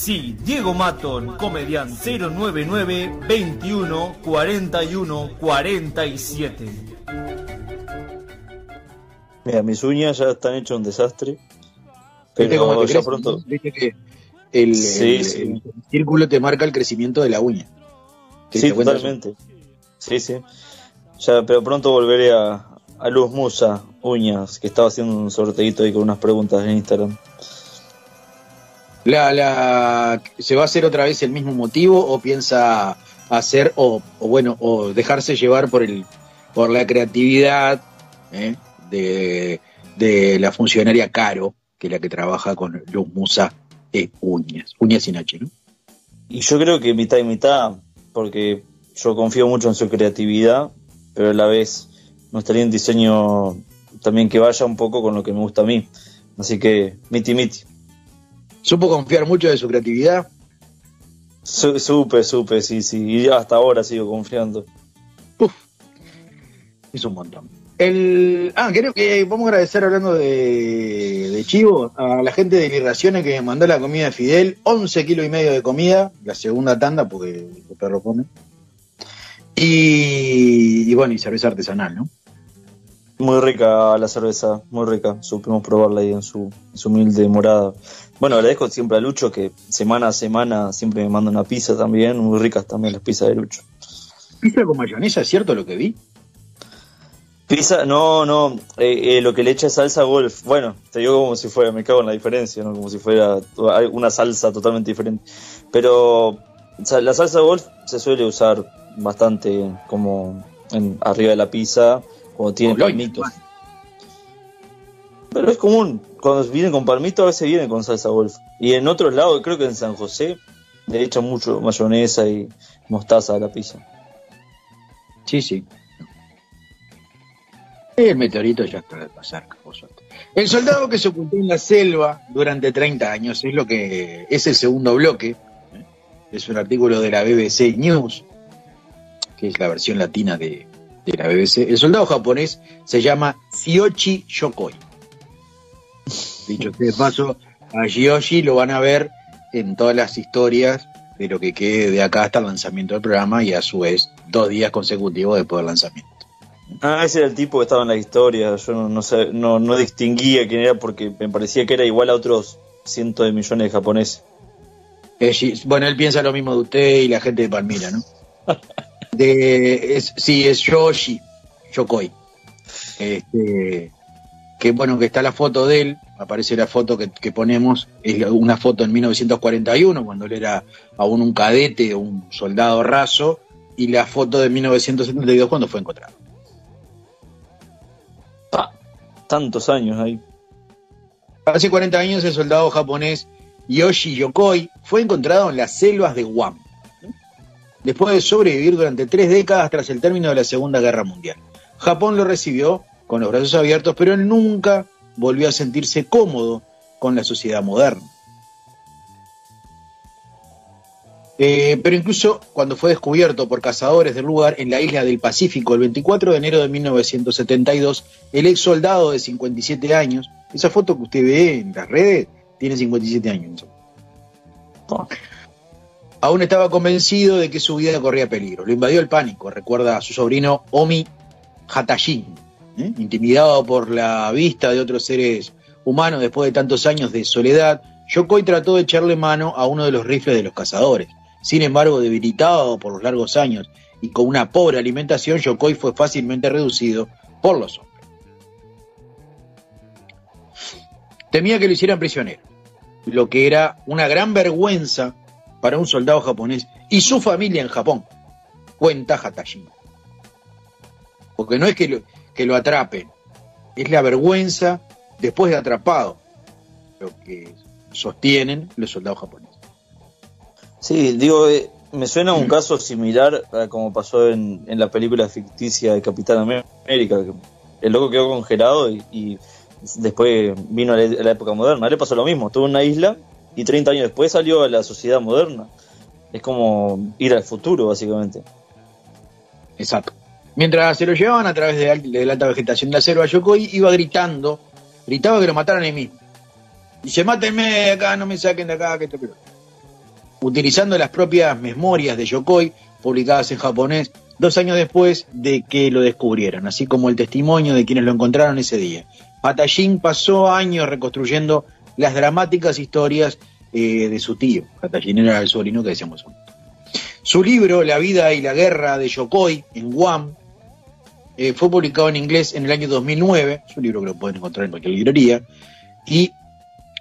Sí, Diego Maton, comediante 099 21 41 47.
Mira, mis uñas ya están hechas un desastre.
¿Viste
Pero
cómo te
ya pronto.
Viste que el,
Sí,
el-
sí.
el círculo te marca el crecimiento de la uña. ¿Te
Sí, totalmente. Sí, sí. Ya, pero pronto volveré a, a Luz Musa, uñas, que estaba haciendo un sorteito ahí con unas preguntas en Instagram.
La, la, ¿Se va a hacer otra vez el mismo motivo o piensa hacer o, bueno o dejarse llevar por el por la creatividad ¿eh? de, de la funcionaria Caro, que es la que trabaja con Luz Musa de uñas, uñas sin H, ¿no?
Y yo creo que mitad y mitad, porque yo confío mucho en su creatividad, pero a la vez no estaría en diseño también que vaya un poco con lo que me gusta a mí. Así que, miti miti.
Supo confiar mucho de su creatividad.
Su- supe, supe, sí, sí. Y hasta ahora sigo confiando.
Es un montón. El, ah, creo que vamos a agradecer hablando de, de Chivo a la gente de Irraciones que me mandó la comida de Fidel, 11 kilos y medio de comida, la segunda tanda porque el perro come. Y, y bueno, y cerveza artesanal, ¿no?
Muy rica la cerveza, muy rica. Supimos probarla ahí en su, en su humilde morada. Bueno, agradezco siempre a Lucho que semana a semana siempre me manda una pizza también. Muy ricas también las pizzas de Lucho.
Pizza con mayonesa, ¿es cierto lo que vi?
Pizza, no, no, eh, eh, lo que le echa es salsa golf. Bueno, te digo como si fuera, me cago en la diferencia, ¿no? Como si fuera una salsa totalmente diferente. Pero la salsa golf se suele usar bastante como en, arriba de la pizza, cuando tiene palmitos. Pero es común, cuando viene con palmito a veces viene con salsa golf. Y en otros lados, creo que en San José, le echan mucho mayonesa y mostaza a la pizza.
Sí, sí. El meteorito ya está de pasar. El soldado que se ocultó en la selva durante 30 años es lo que es el segundo bloque. ¿eh? Es un artículo de la BBC News, que es la versión latina de, de la BBC. El soldado japonés se llama Shiochi Yokoi. Dicho sea de paso, a Shioshi lo van a ver en todas las historias de lo que quede de acá hasta el lanzamiento del programa y a su vez dos días consecutivos después del lanzamiento.
Ah, ese era el tipo que estaba en la historia. Yo no, no, sé- no, no distinguía quién era porque me parecía que era igual a otros cientos de millones de japoneses.
Eh, bueno, él piensa lo mismo de usted y la gente de Palmira, ¿no? De, es, sí, es Yoshi, Yokoi. Este, que bueno, que está la foto de él, aparece la foto que, que ponemos, es una foto en 1941, cuando él era aún un cadete, un soldado raso, y la foto de 1972 cuando fue encontrado.
tantos años ahí.
Hace 40 años el soldado japonés Yoshi Yokoi fue encontrado en las selvas de Guam, después de sobrevivir durante tres décadas tras el término de la Segunda Guerra Mundial. Japón lo recibió con los brazos abiertos, pero él nunca volvió a sentirse cómodo con la sociedad moderna. Eh, pero incluso cuando fue descubierto por cazadores del lugar en la isla del Pacífico el 24 de enero de 1972, el ex soldado de 57 años, esa foto que usted ve en las redes, tiene 57 años. Aún estaba convencido de que su vida corría peligro. Lo invadió el pánico, recuerda a su sobrino Omi Hatashin, ¿eh? intimidado por la vista de otros seres humanos después de tantos años de soledad. Yokoi trató de echarle mano a uno de los rifles de los cazadores. Sin embargo, debilitado por los largos años y con una pobre alimentación, Yokoi fue fácilmente reducido por los hombres. Temía que lo hicieran prisionero, lo que era una gran vergüenza para un soldado japonés y su familia en Japón, cuenta Hatashima. Porque no es que lo, que lo atrapen, es la vergüenza después de atrapado, lo que sostienen los soldados japoneses.
Sí, digo, eh, me suena un caso similar a como pasó en, en la película ficticia de Capitán América. que El loco quedó congelado y, y después vino a la, a la época moderna. Le pasó lo mismo, estuvo en una isla y 30 años después salió a la sociedad moderna. Es como ir al futuro, básicamente.
Exacto. Mientras se lo llevaban a través de, la alta vegetación de la selva, Yokoi iba gritando, gritaba que lo mataran ahí mismo. Dice, mátenme de acá, no me saquen de acá, que esto que lo otro". Utilizando las propias memorias de Yokoi, publicadas en japonés, dos años después de que lo descubrieran, así como el testimonio de quienes lo encontraron ese día. Hatashin pasó años reconstruyendo las dramáticas historias eh, de su tío. Hatashin era el sobrino que decíamos. Su libro, La vida y la guerra de Yokoi, en Guam, eh, fue publicado en inglés en el año 2009. Es un libro que lo pueden encontrar en cualquier librería. Y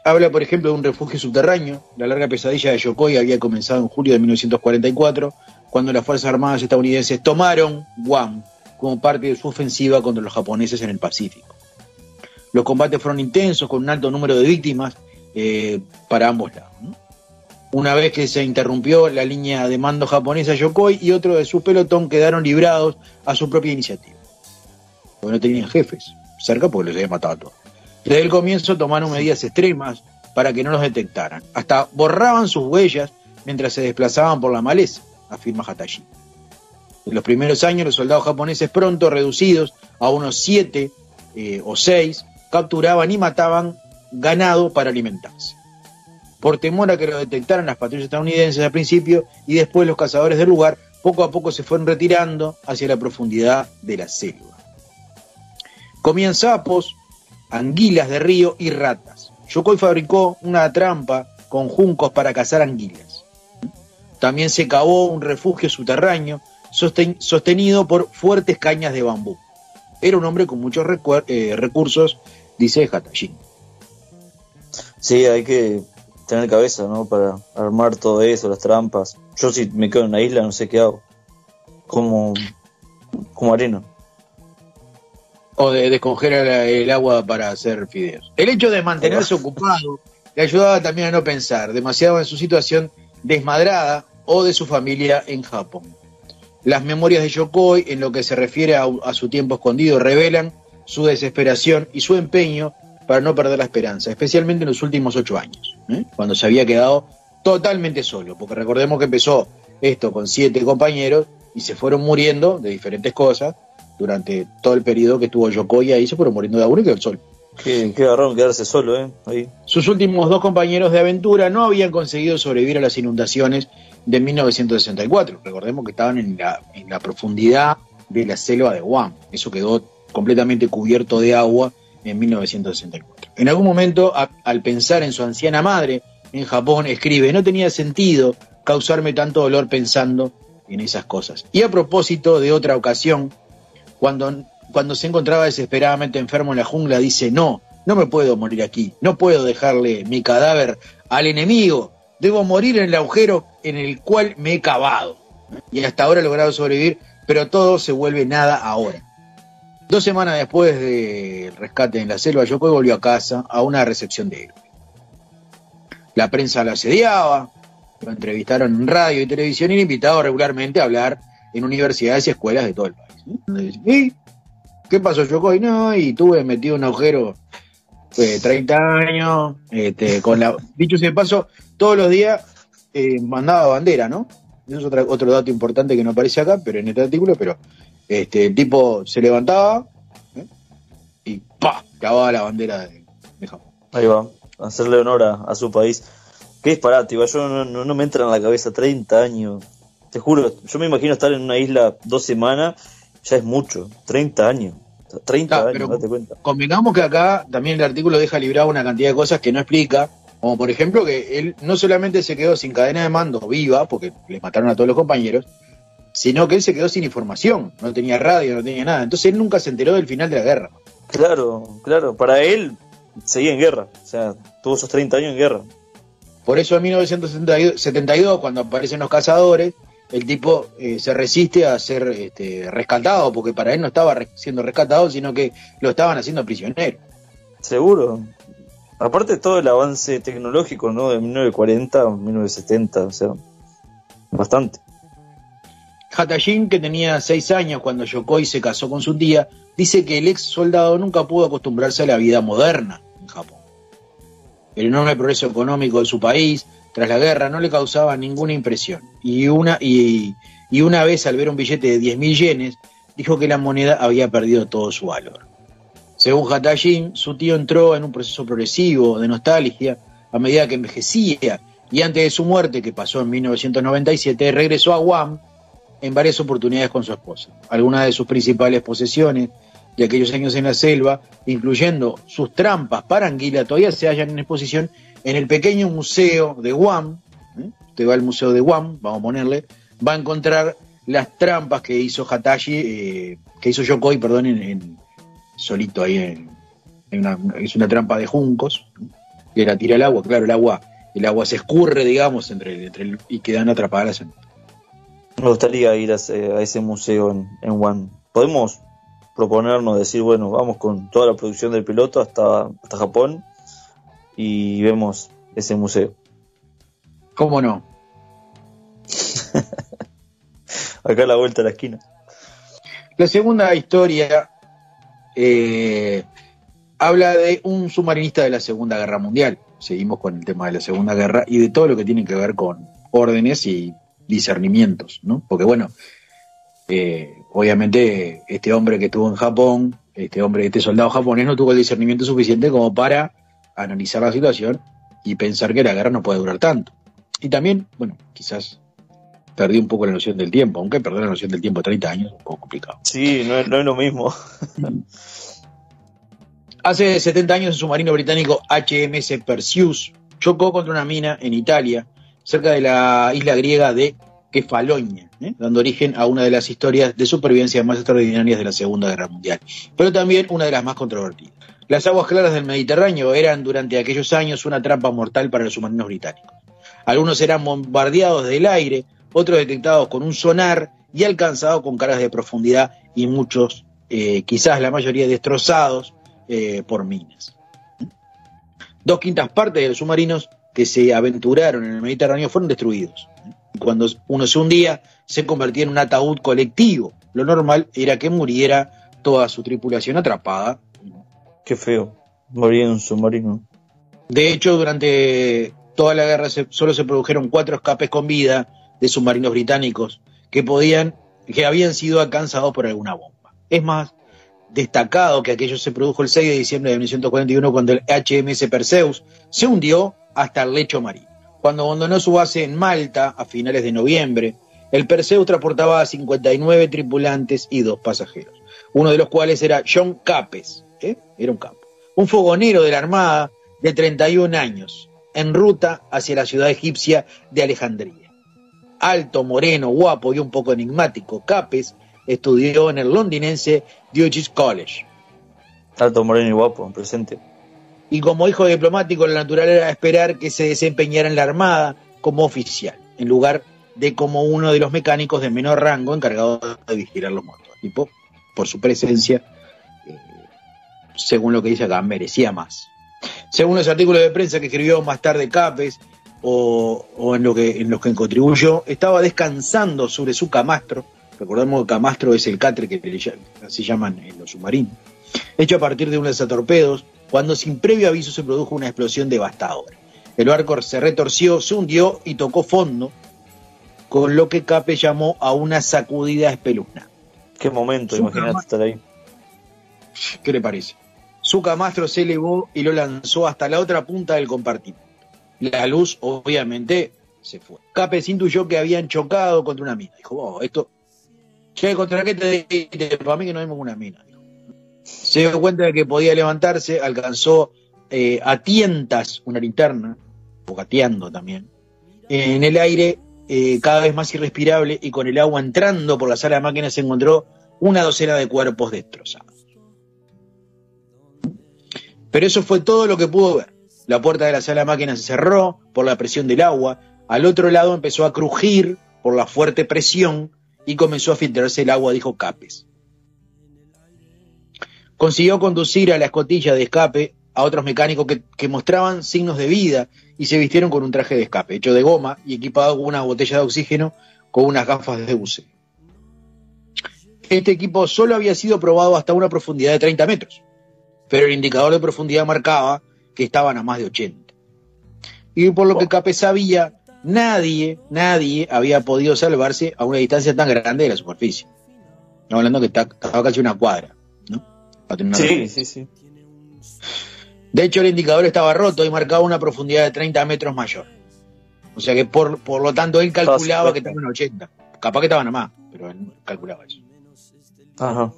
habla, por ejemplo, de un refugio subterráneo. La larga pesadilla de Yokoi había comenzado en julio de 1944, cuando las Fuerzas Armadas estadounidenses tomaron Guam como parte de su ofensiva contra los japoneses en el Pacífico. Los combates fueron intensos, con un alto número de víctimas eh, para ambos lados. Una vez que se interrumpió la línea de mando japonesa, Yokoi y otro de su pelotón quedaron librados a su propia iniciativa. No tenían jefes cerca porque los había matado a todos. Desde el comienzo tomaron medidas extremas para que no los detectaran. Hasta borraban sus huellas mientras se desplazaban por la maleza, afirma Hatashi. En los primeros años, los soldados japoneses, pronto reducidos a unos siete eh, o seis, capturaban y mataban ganado para alimentarse. Por temor a que lo detectaran las patrullas estadounidenses al principio y después los cazadores del lugar, poco a poco se fueron retirando hacia la profundidad de la selva. Comían sapos, anguilas de río y ratas. Yokoi fabricó una trampa con juncos para cazar anguilas. También se cavó un refugio subterráneo sosten- sostenido por fuertes cañas de bambú. Era un hombre con muchos eh, recursos, dice Hatashi.
Sí, hay que tener cabeza, ¿no? Para armar todo eso, las trampas. Yo si me quedo en una isla no sé qué hago. Como, como arena.
O de descongelar el agua para hacer fideos. El hecho de mantenerse ocupado le ayudaba también a no pensar demasiado en su situación desmadrada o de su familia en Japón. Las memorias de Yokoi, en lo que se refiere a, a su tiempo escondido, revelan su desesperación y su empeño para no perder la esperanza, especialmente en los últimos ocho años, ¿eh? cuando se había quedado totalmente solo, porque recordemos que empezó esto con siete compañeros y se fueron muriendo de diferentes cosas durante todo el periodo que estuvo Yokoi ahí, se fueron muriendo de a uno y quedó el sol.
Qué, qué garrón quedarse solo, ¿eh? Ahí.
Sus últimos dos compañeros de aventura no habían conseguido sobrevivir a las inundaciones de 1964. Recordemos que estaban en la, en la profundidad de la selva de Guam. Eso quedó completamente cubierto de agua en 1964. En algún momento, a- al pensar en su anciana madre en Japón, escribe, no tenía sentido causarme tanto dolor pensando en esas cosas. Y a propósito de otra ocasión, cuando, cuando se encontraba desesperadamente enfermo en la jungla, dice, no, no me puedo morir aquí, no puedo dejarle mi cadáver al enemigo, debo morir en el agujero en el cual me he cavado. Y hasta ahora he logrado sobrevivir, pero todo se vuelve nada ahora. Dos semanas después del rescate en la selva, Yokoi volvió a casa a una recepción de héroe. La prensa lo asediaba, lo entrevistaron en radio y televisión y le invitado regularmente a hablar en universidades y escuelas de todo el país. ¿Y qué pasó, Yokoi? No, y tuve metido un agujero de 30 años, este, con la. Dicho sea de paso, todos los días eh, mandaba bandera, ¿no? Es otra- otro dato importante que no aparece acá, pero en este artículo, pero este, el tipo se levantaba ¿eh? y ¡pa! clavaba la bandera de, Japón.
Ahí va, hacerle honor a, su país. Qué disparate, yo no, no- no me entra en la cabeza 30 años. Te juro, yo me imagino estar en una isla dos semanas, ya es mucho, 30 años. 30
Ah,
años,
pero-
date cuenta.
Convengamos que acá también el artículo deja librado una cantidad de cosas que no explica, como por ejemplo que él no solamente se quedó sin cadena de mando viva, porque le mataron a todos los compañeros, sino que él se quedó sin información, no tenía radio, no tenía nada. Entonces él nunca se enteró del final de la guerra.
Claro, claro, para él seguía en guerra, o sea, tuvo esos 30 años en guerra.
Por eso en 1972, cuando aparecen los cazadores, el tipo eh, se resiste a ser este, rescatado, porque para él no estaba siendo rescatado, sino que lo estaban haciendo prisionero.
Seguro. Aparte de todo el avance tecnológico, ¿no? De 1940 a 1970, o sea, bastante.
Hatajin, que tenía seis años cuando Yokoi se casó con su tía, dice que el ex soldado nunca pudo acostumbrarse a la vida moderna en Japón. El enorme progreso económico de su país tras la guerra no le causaba ninguna impresión. Y una, y, y una vez al ver un billete de 10.000 yenes, dijo que la moneda había perdido todo su valor. Según Hatajin, su tío entró en un proceso progresivo de nostalgia a medida que envejecía y antes de su muerte, que pasó en 1997, regresó a Guam en varias oportunidades con su esposa. Algunas de sus principales posesiones de aquellos años en la selva, incluyendo sus trampas para anguila, todavía se hallan en exposición en el pequeño museo de Guam. ¿eh? Usted va al museo de Guam, vamos a ponerle, va a encontrar las trampas que hizo Hatashi, eh, que hizo Yokoi, perdón, en, en- solito ahí en, en una, es una trampa de juncos, que la tira al agua, claro, el agua, el agua se escurre, digamos, entre, entre el- y quedan atrapadas anguilas.
Me gustaría ir a ese, a ese museo en, en One. Podemos proponernos decir, bueno, vamos con toda la producción del piloto hasta, hasta Japón y vemos ese museo.
¿Cómo no?
Acá a la vuelta de la esquina.
La segunda historia eh, habla de un submarinista de la Segunda Guerra Mundial. Seguimos con el tema de la Segunda Guerra y de todo lo que tiene que ver con órdenes y discernimientos, ¿no? Porque bueno, eh, obviamente este hombre que estuvo en Japón, este hombre, este soldado japonés no tuvo el discernimiento suficiente como para analizar la situación y pensar que la guerra no puede durar tanto. Y también, bueno, quizás perdí un poco la noción del tiempo, aunque perder la noción del tiempo de 30 años es un poco complicado.
Sí, no es, no es lo mismo.
Hace 70 años el submarino británico HMS Perseus chocó contra una mina en Italia, cerca de la isla griega de Kefalonia, ¿eh? dando origen a una de las historias de supervivencia más extraordinarias de la Segunda Guerra Mundial, pero también una de las más controvertidas. Las aguas claras del Mediterráneo eran durante aquellos años una trampa mortal para los submarinos británicos. Algunos eran bombardeados del aire, otros detectados con un sonar y alcanzados con cargas de profundidad y muchos, eh, quizás la mayoría, destrozados eh, por minas. Dos quintas partes de los submarinos que se aventuraron en el Mediterráneo fueron destruidos. Cuando uno se hundía, se convertía en un ataúd colectivo. Lo normal era que muriera toda su tripulación atrapada.
Qué feo. Morir en un submarino.
De hecho, durante toda la guerra solo se produjeron cuatro escapes con vida de submarinos británicos que podían, que habían sido alcanzados por alguna bomba. Es más, destacado que aquello se produjo el 6 de diciembre de 1941 cuando el HMS Perseus se hundió hasta el lecho marino. Cuando abandonó su base en Malta a finales de noviembre, el Perseus transportaba a 59 tripulantes y dos pasajeros, uno de los cuales era John Capes, ¿eh? era un capo, un fogonero de la Armada de 31 años, en ruta hacia la ciudad egipcia de Alejandría. Alto, moreno, guapo y un poco enigmático, Capes estudió en el londinense Duchess College.
Alto, moreno y guapo, presente.
Y como hijo diplomático, lo natural era esperar que se desempeñara en la Armada como oficial, en lugar de como uno de los mecánicos de menor rango encargado de vigilar los motores. Tipo, por su presencia, según lo que dice acá, merecía más. Según los artículos de prensa que escribió más tarde Capes, o, o en, lo que, en los que contribuyó, estaba descansando sobre su camastro. Recordemos que camastro es el catre que le así llaman en los submarinos. Hecho a partir de un lanzatorpedos, cuando sin previo aviso se produjo una explosión devastadora. El barco se retorció, se hundió y tocó fondo, con lo que Cape llamó a una sacudida espeluznante.
Qué momento, imagínate estar ahí.
¿Qué le parece? Su camastro se elevó y lo lanzó hasta la otra punta del compartimento. La luz, obviamente, se fue. Capes intuyó que habían chocado contra una mina. Dijo, oh, esto. Che, ¿contra qué te diste? Para mí que no vimos una mina. dijo. Se dio cuenta de que podía levantarse, alcanzó eh, a tientas una linterna, o gateando también, en el aire eh, cada vez más irrespirable y con el agua entrando por la sala de máquinas se encontró una docena de cuerpos destrozados. Pero eso fue todo lo que pudo ver. La puerta de la sala de se cerró por la presión del agua. Al otro lado empezó a crujir por la fuerte presión y comenzó a filtrarse el agua, dijo Capes. Consiguió conducir a la escotilla de escape a otros mecánicos que, que mostraban signos de vida y se vistieron con un traje de escape, hecho de goma y equipado con una botella de oxígeno con unas gafas de buceo. Este equipo solo había sido probado hasta una profundidad de 30 metros, pero el indicador de profundidad marcaba que estaban a más de 80. Y por lo que Cape sabía, nadie, nadie había podido salvarse a una distancia tan grande de la superficie. Estamos hablando que estaba casi una cuadra, ¿no? Una
Sí, sí, sí.
De hecho, el indicador estaba roto y marcaba una profundidad de 30 metros mayor. O sea que por, por lo tanto él calculaba que estaban a 80. Capaz que estaban a más, pero él calculaba eso.
Ajá.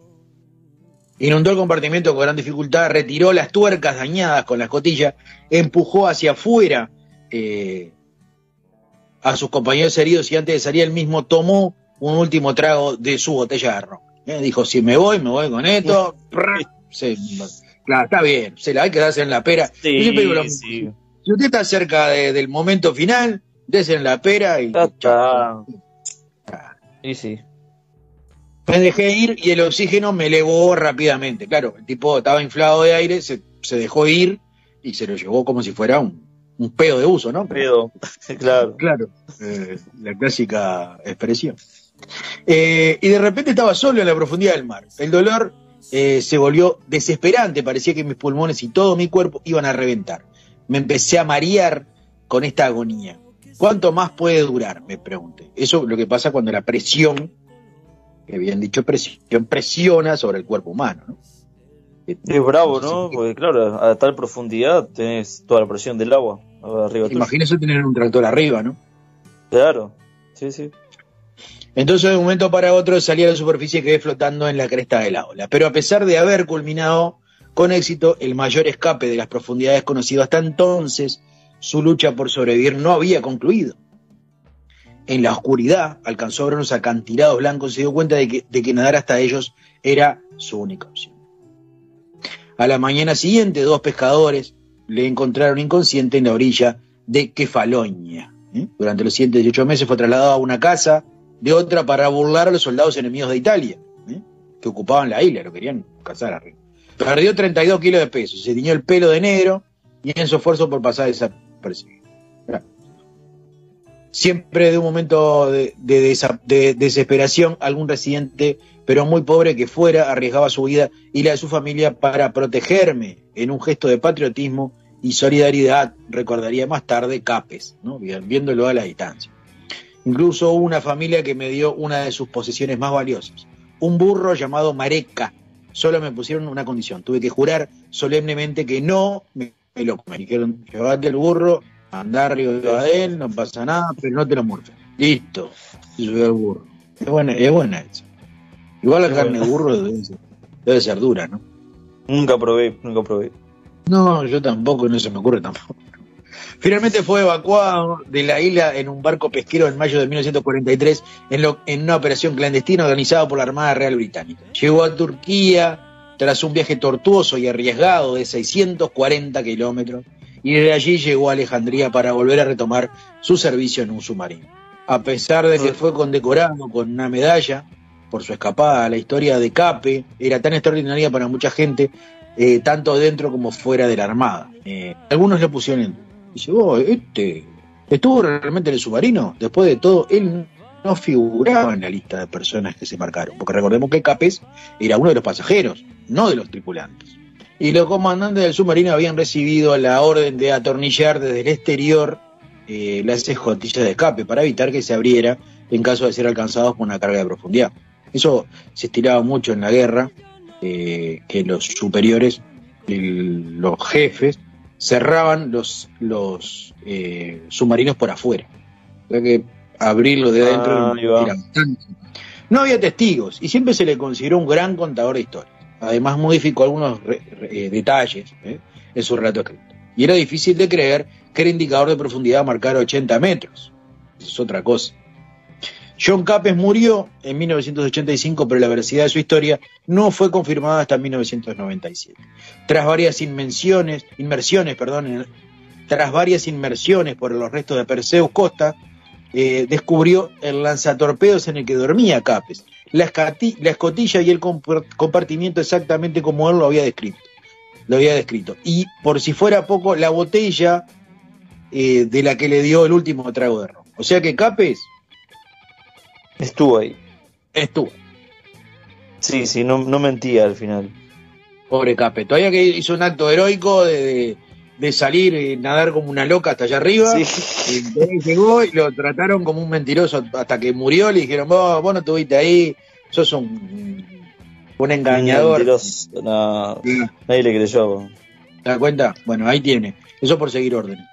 Inundó el compartimento con gran dificultad, retiró las tuercas dañadas con la escotilla, empujó hacia afuera eh, a sus compañeros heridos y antes de salir él mismo tomó un último trago de su botella de ron. Eh, dijo, si me voy, me voy con esto. Prr, se- claro, está bien, se la hay que darse en la pera. Yo siempre digo
sí.
Si usted está cerca de- del momento final, dese en la pera y
Está. Y sí.
Me dejé ir y el oxígeno me elevó rápidamente. Claro, el tipo estaba inflado de aire, se, se dejó ir y se lo llevó como si fuera un, un pedo de uso, ¿no?
Pedo, claro.
Claro, eh, la clásica expresión. Eh, y de repente estaba solo en la profundidad del mar. El dolor eh, se volvió desesperante, parecía que mis pulmones y todo mi cuerpo iban a reventar. Me empecé a marear con esta agonía. ¿Cuánto más puede durar? Me pregunté. Eso es lo que pasa cuando la presión, que bien dicho presión, presiona sobre el cuerpo humano. ¿no?
Es bravo, ¿no? Porque claro, a tal profundidad tenés toda la presión del agua arriba.
Imagínese tener un tractor arriba, ¿no?
Claro. Sí, sí.
Entonces, de un momento para otro, salí a la superficie y quedé flotando en la cresta de la ola. Pero a pesar de haber culminado con éxito el mayor escape de las profundidades conocido hasta entonces, su lucha por sobrevivir no había concluido. En la oscuridad, alcanzó a ver unos acantilados blancos y se dio cuenta de que, de que nadar hasta ellos era su única opción. A la mañana siguiente, dos pescadores le encontraron inconsciente en la orilla de Kefalonia. ¿eh? Durante los siguientes 18 meses fue trasladado a una casa de otra para burlar a los soldados enemigos de Italia, ¿eh? que ocupaban la isla, lo querían cazar arriba. Perdió 32 kilos de peso, se tiñó el pelo de negro y en su esfuerzo por pasar desapercibido. Siempre de un momento de, de desesperación, algún residente, pero muy pobre que fuera, arriesgaba su vida y la de su familia para protegerme en un gesto de patriotismo y solidaridad, recordaría más tarde Capes, ¿no? Viéndolo a la distancia. Incluso hubo una familia que me dio una de sus posesiones más valiosas, un burro llamado Mareca. Solo me pusieron una condición, tuve que jurar solemnemente que no me, me lo comen. Dijeron, llevate el burro, andar arriba de él, no pasa nada, pero no te lo morfes. Listo, se subió el burro. Es buena, es buena esa. Igual la carne de burro debe ser, debe ser dura, ¿no?
Nunca probé, nunca probé.
No, yo tampoco, no se me ocurre tampoco. Finalmente fue evacuado de la isla en un barco pesquero en mayo de 1943 en, lo- en una operación clandestina organizada por la Armada Real Británica. Llegó a Turquía tras un viaje tortuoso y arriesgado de 640 kilómetros y desde allí llegó a Alejandría para volver a retomar su servicio en un submarino. A pesar de que fue condecorado con una medalla por su escapada, la historia de Cape era tan extraordinaria para mucha gente eh, tanto dentro como fuera de la Armada. Eh, algunos le pusieron, en- dice, oh, este, ¿estuvo realmente en el submarino? Después de todo, él no figuraba en la lista de personas que se marcaron, porque recordemos que Capes era uno de los pasajeros, no de los tripulantes. Y los comandantes del submarino habían recibido la orden de atornillar desde el exterior eh, las escotillas de escape para evitar que se abriera en caso de ser alcanzados por una carga de profundidad. Eso se estiraba mucho en la guerra, eh, que los superiores, el- los jefes, cerraban los, los eh, submarinos por afuera. O sea que abrirlo de adentro
Ah,
era bastante. No había testigos y siempre se le consideró un gran contador de historias. Además modificó algunos eh, detalles ¿eh? en su relato escrito. Y era difícil de creer que el indicador de profundidad marcara 80 metros. Es otra cosa. John Capes murió en 1985, pero la veracidad de su historia no fue confirmada hasta 1997. Tras varias inmersiones, inmersiones, perdón, tras varias inmersiones por los restos de Perseus Costa, eh, descubrió el lanzatorpedos en el que dormía Capes, la, escati- la escotilla y el compar- compartimiento exactamente como él lo había descrito. Lo había descrito. Y por si fuera poco, la botella eh, de la que le dio el último trago de ron. O sea que Capes
Estuvo ahí.
estuvo.
Sí, sí, no, no mentía al final.
Pobre Capes. Todavía que hizo un acto heroico de, de- de salir y nadar como una loca hasta allá arriba. Y entonces llegó y lo trataron como un mentiroso hasta que murió. Le dijeron, vos, vos no estuviste ahí, sos un, un engañador.
Mentiroso, no, nadie le creyó.
¿Te das cuenta? Bueno, ahí tiene. Eso por seguir órdenes.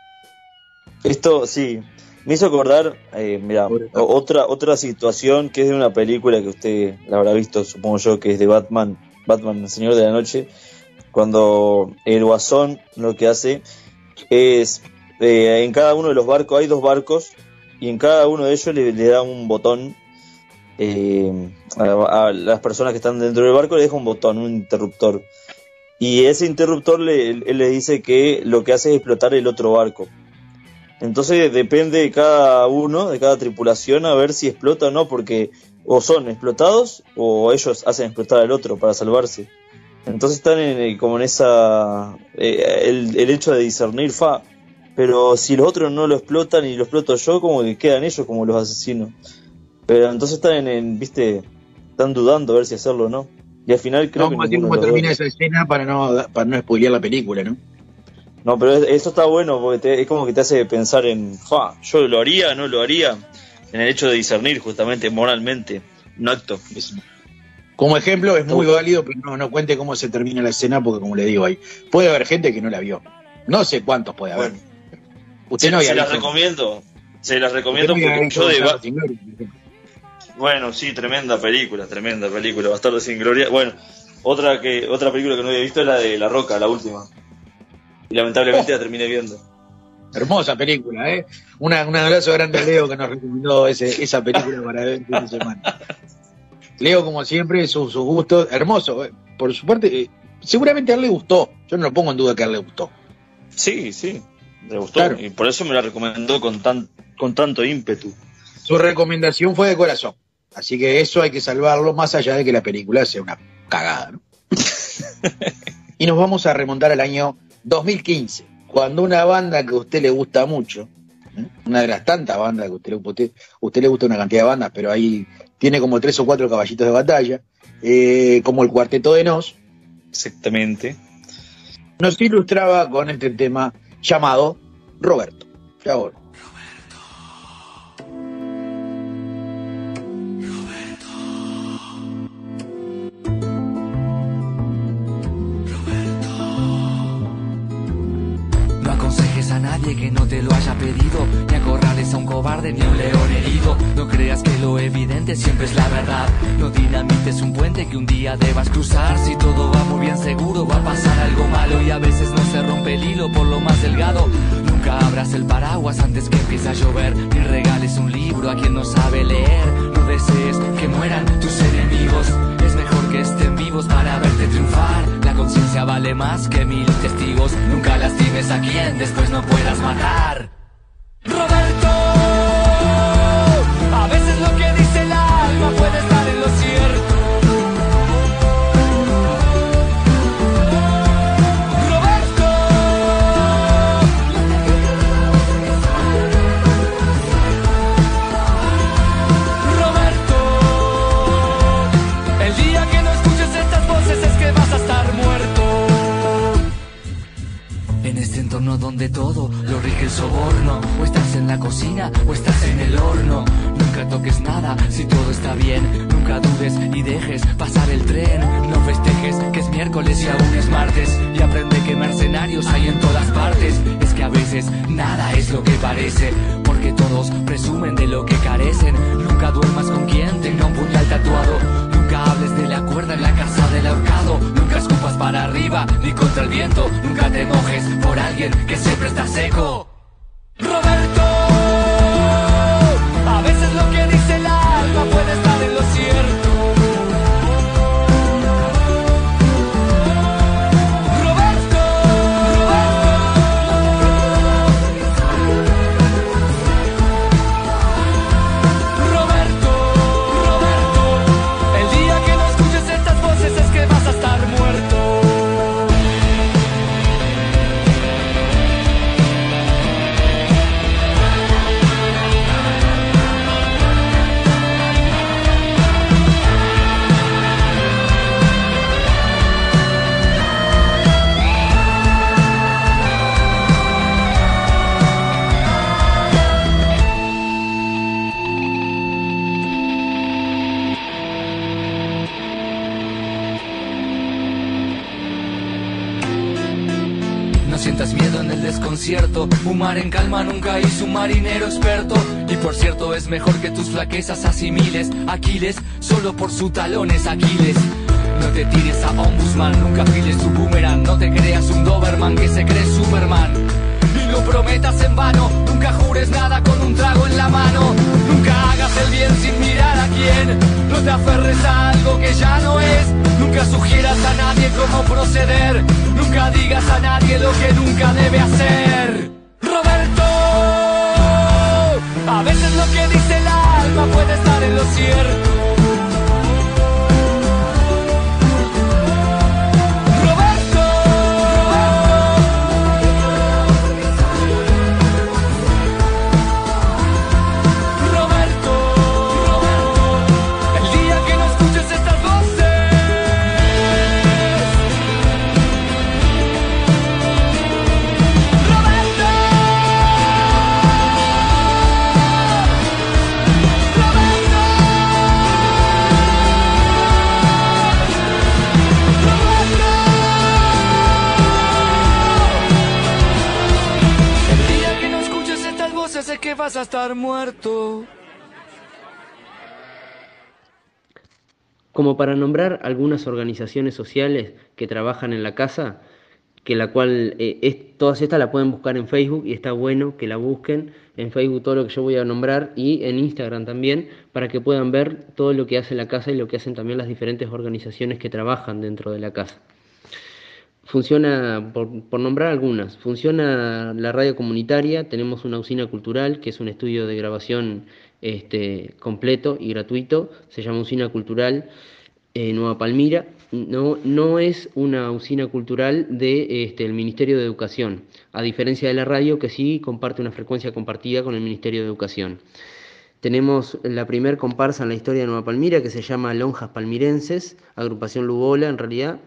Esto sí, me hizo acordar, eh, mira, otra otra situación que es de una película que usted la habrá visto, supongo yo, que es de Batman, Batman, el Señor de la Noche, cuando el Guasón lo que hace es, eh, en cada uno de los barcos, hay dos barcos, y en cada uno de ellos le, le da un botón, eh, a, a las personas que están dentro del barco le deja un botón, un interruptor. Y ese interruptor le, él le dice que lo que hace es explotar el otro barco. Entonces depende de cada uno, de cada tripulación, a ver si explota o no, porque o son explotados o ellos hacen explotar al otro para salvarse. Entonces están en, eh, como en esa... eh, el, el hecho de discernir, fa, pero si los otros no lo explotan y lo exploto yo, como que quedan ellos como los asesinos. Pero entonces están en, en, viste, están dudando a ver si hacerlo o no. Y al final creo
a
que
cómo termina esa escena para no, para no spoilear la película, ¿no?
No, pero es- eso está bueno porque te- es como que te hace pensar en, "Fa, yo lo haría, no lo haría, en el hecho de discernir justamente moralmente un acto.
Como ejemplo es muy válido, pero no, no cuente cómo se termina la escena porque como le digo ahí, puede haber gente que no la vio. No sé cuántos puede haber. Usted
se,
no había
se las recomiendo, se las recomiendo
no
porque yo de
Bastardo sin Gloria.
Bueno, sí, tremenda película, tremenda película, Bastardo sin Gloria. Bueno, otra que otra película que no había visto es la de La Roca, la última. Y lamentablemente la terminé viendo.
Hermosa película, ¿eh? Una, un abrazo grande a Leo que nos recomendó ese, esa película para ver el fin de semana. Leo, como siempre, sus sus gustos, hermoso. Por su parte, eh, seguramente a él le gustó. Yo no lo pongo en duda que a él le gustó.
Sí, sí, me gustó. Y por eso me la recomendó con tan con tanto ímpetu.
Su recomendación fue de corazón. Así que eso hay que salvarlo, más allá de que la película sea una cagada. ¿no? y nos vamos a remontar al año 2015, cuando una banda que a usted le gusta mucho, ¿eh? una de las tantas bandas que a usted, le- usted, usted le gusta una cantidad de bandas, pero ahí tiene como tres o cuatro caballitos de batalla, eh, como el Cuarteto de Nos,
Exactamente.
nos ilustraba con este tema llamado Roberto. Ya
que no te lo haya pedido, ni acorrales a un cobarde ni a un león herido. No creas que lo evidente siempre es la verdad. No dinamites un puente que un día debas cruzar. Si todo va muy bien seguro, va a pasar algo malo y a veces no se rompe el hilo por lo más delgado. Nunca abras el paraguas antes que empiece a llover, ni regales un libro a quien no sabe leer. No desees que mueran tus enemigos. Es mejor que estén vivos para verte triunfar. Conciencia vale más que mil testigos. Nunca lastimes a quien después no puedas matar. Entorno donde todo lo rige el soborno. O estás en la cocina o estás en el horno. Nunca toques nada si todo está bien. Nunca dudes y dejes pasar el tren. No festejes que es miércoles y aún es martes. Y aprende que mercenarios hay en todas partes. Es que a veces nada es lo que parece. Porque todos presumen de lo que carecen. Nunca duermas con quien tenga un puñal tatuado. Nunca hables de la cuerda en la casa del ahorcado. Nunca escupas para arriba ni contra el viento. Nunca te mojes por alguien que siempre está seco. Mar en calma nunca hizo un marinero experto. Y por cierto, es mejor que tus flaquezas asimiles. Aquiles, solo por su talón es Aquiles. No te tires a Ombudsman, nunca afiles tu boomerang. No te creas un Doberman que se cree Superman. Y no prometas en vano, nunca jures nada con un trago en la mano. Nunca hagas el bien sin mirar a quién. No te aferres a algo que ya no es. Nunca sugieras a nadie cómo proceder. Nunca digas a nadie lo que nunca debe hacer. A veces lo que dice el alma puede estar en lo cierto. Vas a estar muerto.
Como para nombrar algunas organizaciones sociales que trabajan en la casa, que la cual eh, es, todas estas la pueden buscar en Facebook y está bueno que la busquen en Facebook todo lo que yo voy a nombrar y en Instagram también para que puedan ver todo lo que hace la casa y lo que hacen también las diferentes organizaciones que trabajan dentro de la casa. Funciona, por, por, nombrar algunas, funciona la radio comunitaria, tenemos una usina cultural, que es un estudio de grabación este, completo y gratuito, se llama Usina Cultural eh, Nueva Palmira, no, no es una usina cultural del de, este, el Ministerio de Educación, a diferencia de la radio que sí comparte una frecuencia compartida con el Ministerio de Educación. Tenemos la primer comparsa en la historia de Nueva Palmira que se llama Lonjas Palmirenses, agrupación Lugola en realidad,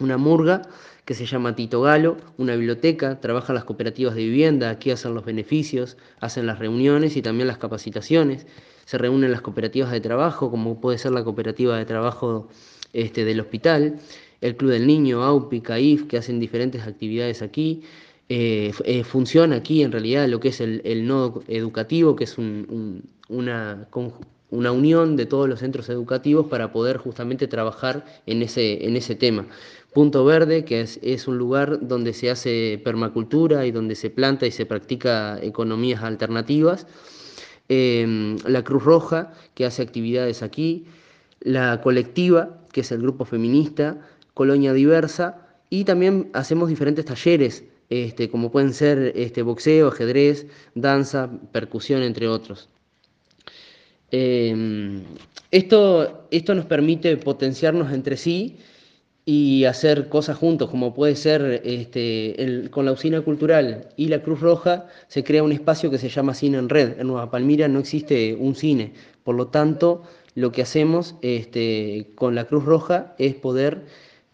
una murga que se llama Tito Galo, una biblioteca, trabajan las cooperativas de vivienda, aquí hacen los beneficios, hacen las reuniones y también las capacitaciones, se reúnen las cooperativas de trabajo, como puede ser la cooperativa de trabajo este, del hospital, el Club del Niño, AUPI, CAIF, que hacen diferentes actividades aquí, eh, eh, funciona aquí en realidad lo que es el, nodo educativo, que es un, una, una unión de todos los centros educativos para poder justamente trabajar en ese, en ese tema. Punto Verde, que es, un lugar donde se hace permacultura y donde se planta y se practica economías alternativas. Eh, la Cruz Roja, que hace actividades aquí. La Colectiva, que es el grupo feminista. Colonia Diversa. Y también hacemos diferentes talleres, este, como pueden ser este, boxeo, ajedrez, danza, percusión, entre otros. Eh, esto, esto nos permite potenciarnos entre sí y hacer cosas juntos, como puede ser este, con la usina cultural y la Cruz Roja, se crea un espacio que se llama Cine en Red. En Nueva Palmira no existe un cine, por lo tanto, lo que hacemos este, con la Cruz Roja es poder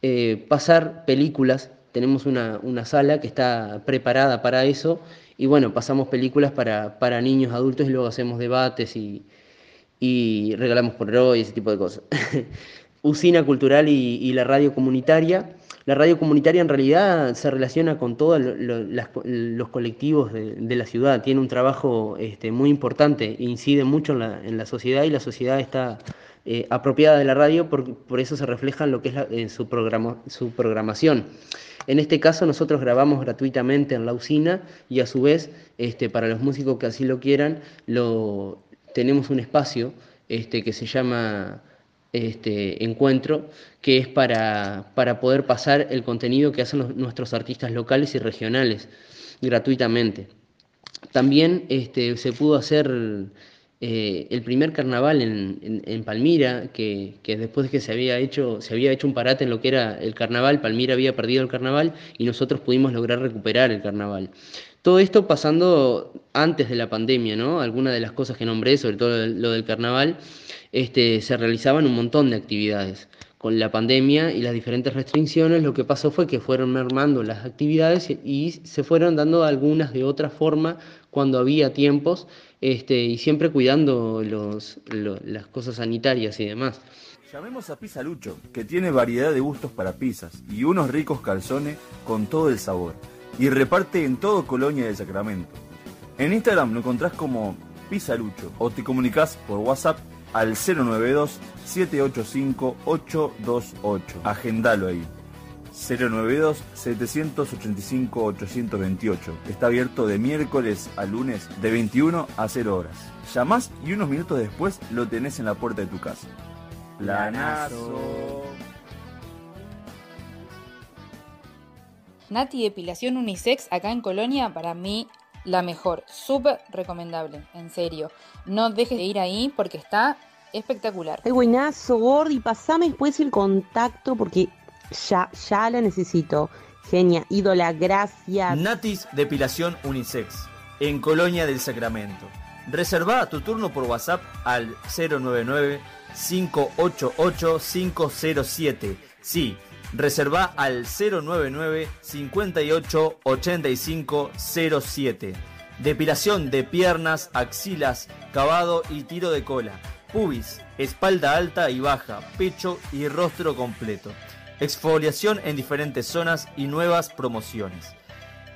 eh, pasar películas tenemos una, una sala que está preparada para eso y bueno, pasamos películas para, para niños, adultos y luego hacemos debates y, y regalamos por y ese tipo de cosas. Usina Cultural y, la radio comunitaria. La radio comunitaria en realidad se relaciona con todos los colectivos de, la ciudad, tiene un trabajo este, muy importante, incide mucho en la, sociedad y la sociedad está eh, apropiada de la radio, por, por, eso se refleja en lo que es su programación. En este caso nosotros grabamos gratuitamente en la usina y a su vez, este, para los músicos que así lo quieran, lo, tenemos un espacio este, que se llama este, Encuentro, que es para, para poder pasar el contenido que hacen nuestros artistas locales y regionales gratuitamente. También este, se pudo hacer eh, el primer carnaval en, en, en Palmira, que, que, después de que se había, hecho, se había hecho un parate en lo que era el carnaval, Palmira había perdido el carnaval y nosotros pudimos lograr recuperar el carnaval. Todo esto pasando antes de la pandemia, ¿no? Algunas de las cosas que nombré, sobre todo lo del carnaval, este, se realizaban un montón de actividades. Con la pandemia y las diferentes restricciones, lo que pasó fue que fueron mermando las actividades y se fueron dando algunas de otra forma cuando había tiempos este, y siempre cuidando las cosas sanitarias y demás.
Llamemos a Pizza Lucho, que tiene variedad de gustos para pizzas y unos ricos calzones con todo el sabor. Y reparte en todo Colonia de Sacramento. En Instagram lo encontrás como Pizza Lucho o te comunicas por WhatsApp al 092-785-828. Agendalo ahí. 092-785-828. Está abierto de miércoles a lunes de 21 a 0 horas. Llamás y unos minutos después lo tenés en la puerta de tu casa. Planazo.
Nati Depilación Unisex acá en Colonia, para mí la mejor. Súper recomendable, en serio. No dejes de ir ahí porque está espectacular.
Ay, buenazo, Gordi. Pasame después el contacto porque ya, ya la necesito. Genia, ídola, gracias.
Natis Depilación Unisex, en Colonia del Sacramento. Reserva tu turno por WhatsApp al 099-588-507. Sí, reserva al 099 58 85 07. Depilación de piernas, axilas, cavado y tiro de cola. Pubis, espalda alta y baja, pecho y rostro completo. Exfoliación en diferentes zonas y nuevas promociones.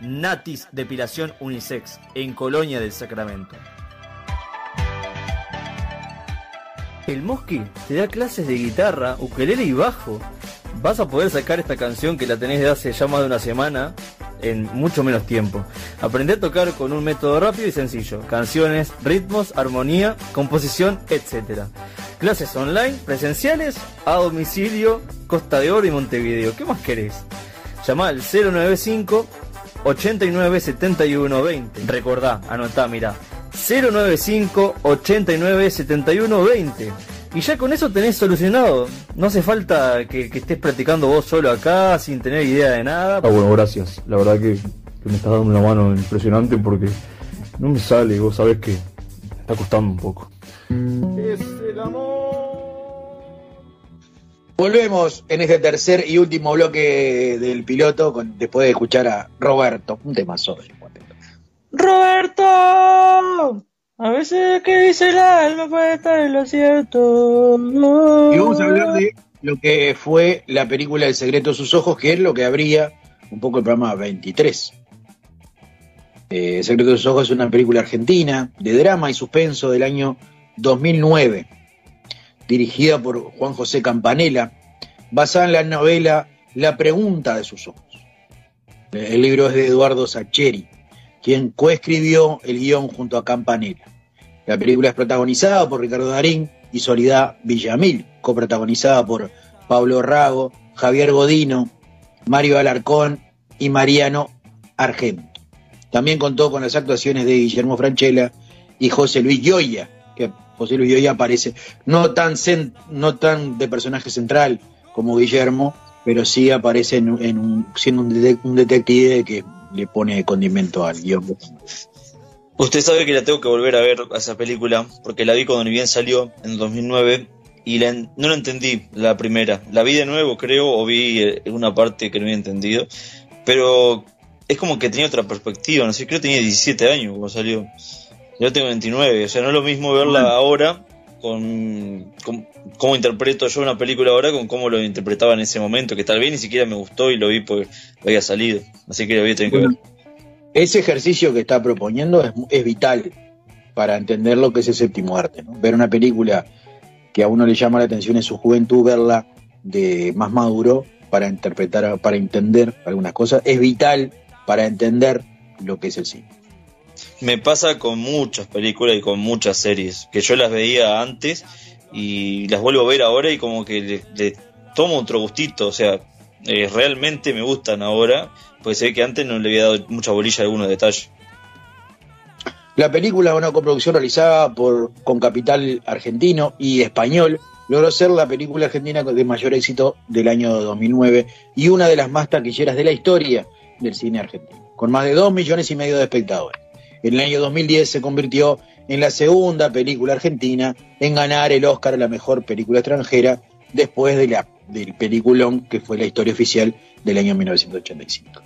Natis Depilación Unisex en Colonia del Sacramento. El Mosqui te da clases de guitarra, ukelele y bajo. Vas a poder sacar esta canción que la tenés de hace ya más de una semana en mucho menos tiempo. Aprende a tocar con un método rápido y sencillo. Canciones, ritmos, armonía, composición, etc. Clases online, presenciales, a domicilio, Costa de Oro y Montevideo. ¿Qué más querés? Llama al 095 89 71 20. Recordá, anotá, mirá. 095 89 71 20. Y ya con eso tenés solucionado. No hace falta que, que, estés practicando vos solo acá sin tener idea de nada.
Ah, bueno, gracias. La verdad que, que me estás dando una mano impresionante porque no me sale y vos sabés que me está costando un poco.
Es el amor. Volvemos en este tercer y último bloque del piloto con, después de escuchar a Roberto, un tema sobre
Roberto, a veces que dice el alma puede estar en lo cierto.
Y vamos a hablar de lo que fue la película El secreto de sus ojos, que es lo que abría un poco el programa 23. Eh, el secreto de sus ojos es una película argentina de drama y suspenso del año 2009, dirigida por Juan José Campanella, basada en la novela La pregunta de sus ojos. El libro es de Eduardo Sacheri, quien coescribió el guion junto a Campanella. La película es protagonizada por Ricardo Darín y Soledad Villamil, coprotagonizada por Pablo Rago, Javier Godino, Mario Alarcón y Mariano Argento. También contó con las actuaciones de Guillermo Franchella y José Luis Gioia, que José Luis Gioia aparece no tan, no tan de personaje central como Guillermo, pero sí aparece en, un, siendo un, de, un, detective que le pone condimento al guion.
Usted sabe que la tengo que volver a ver a esa película, porque la vi cuando ni bien salió en 2009 y la, no la entendí la primera. La vi de nuevo, creo, o vi una parte que no había entendido, Pero es como que tenía otra perspectiva, no sé, creo que tenía 17 años cuando salió. Yo tengo 29, o sea, no es lo mismo verla ahora con, con cómo interpreto yo una película ahora con cómo lo interpretaba en ese momento, que tal vez ni siquiera me gustó y lo vi porque había salido. Así que lo voy a tener que ver.
Ese ejercicio que está proponiendo es, es vital para entender lo que es el séptimo arte. ¿no? Ver una película que a uno le llama la atención en su juventud, verla de más maduro para interpretar, para entender algunas cosas, es vital para entender lo que es el cine.
Me pasa con muchas películas y con muchas series, que yo las veía antes y las vuelvo a ver ahora y como que le, tomo otro gustito, o sea, eh, realmente me gustan ahora, pues se ve que antes no le había dado mucha bolilla a algunos detalles.
La película, una coproducción realizada por, con capital argentino y español, logró ser la película argentina de mayor éxito del año 2009 y una de las más taquilleras de la historia del cine argentino, con más de 2 millones y medio de espectadores. En el año 2010 se convirtió en la segunda película argentina en ganar el Oscar a la mejor película extranjera después de la, del peliculón que fue la historia oficial del año 1985.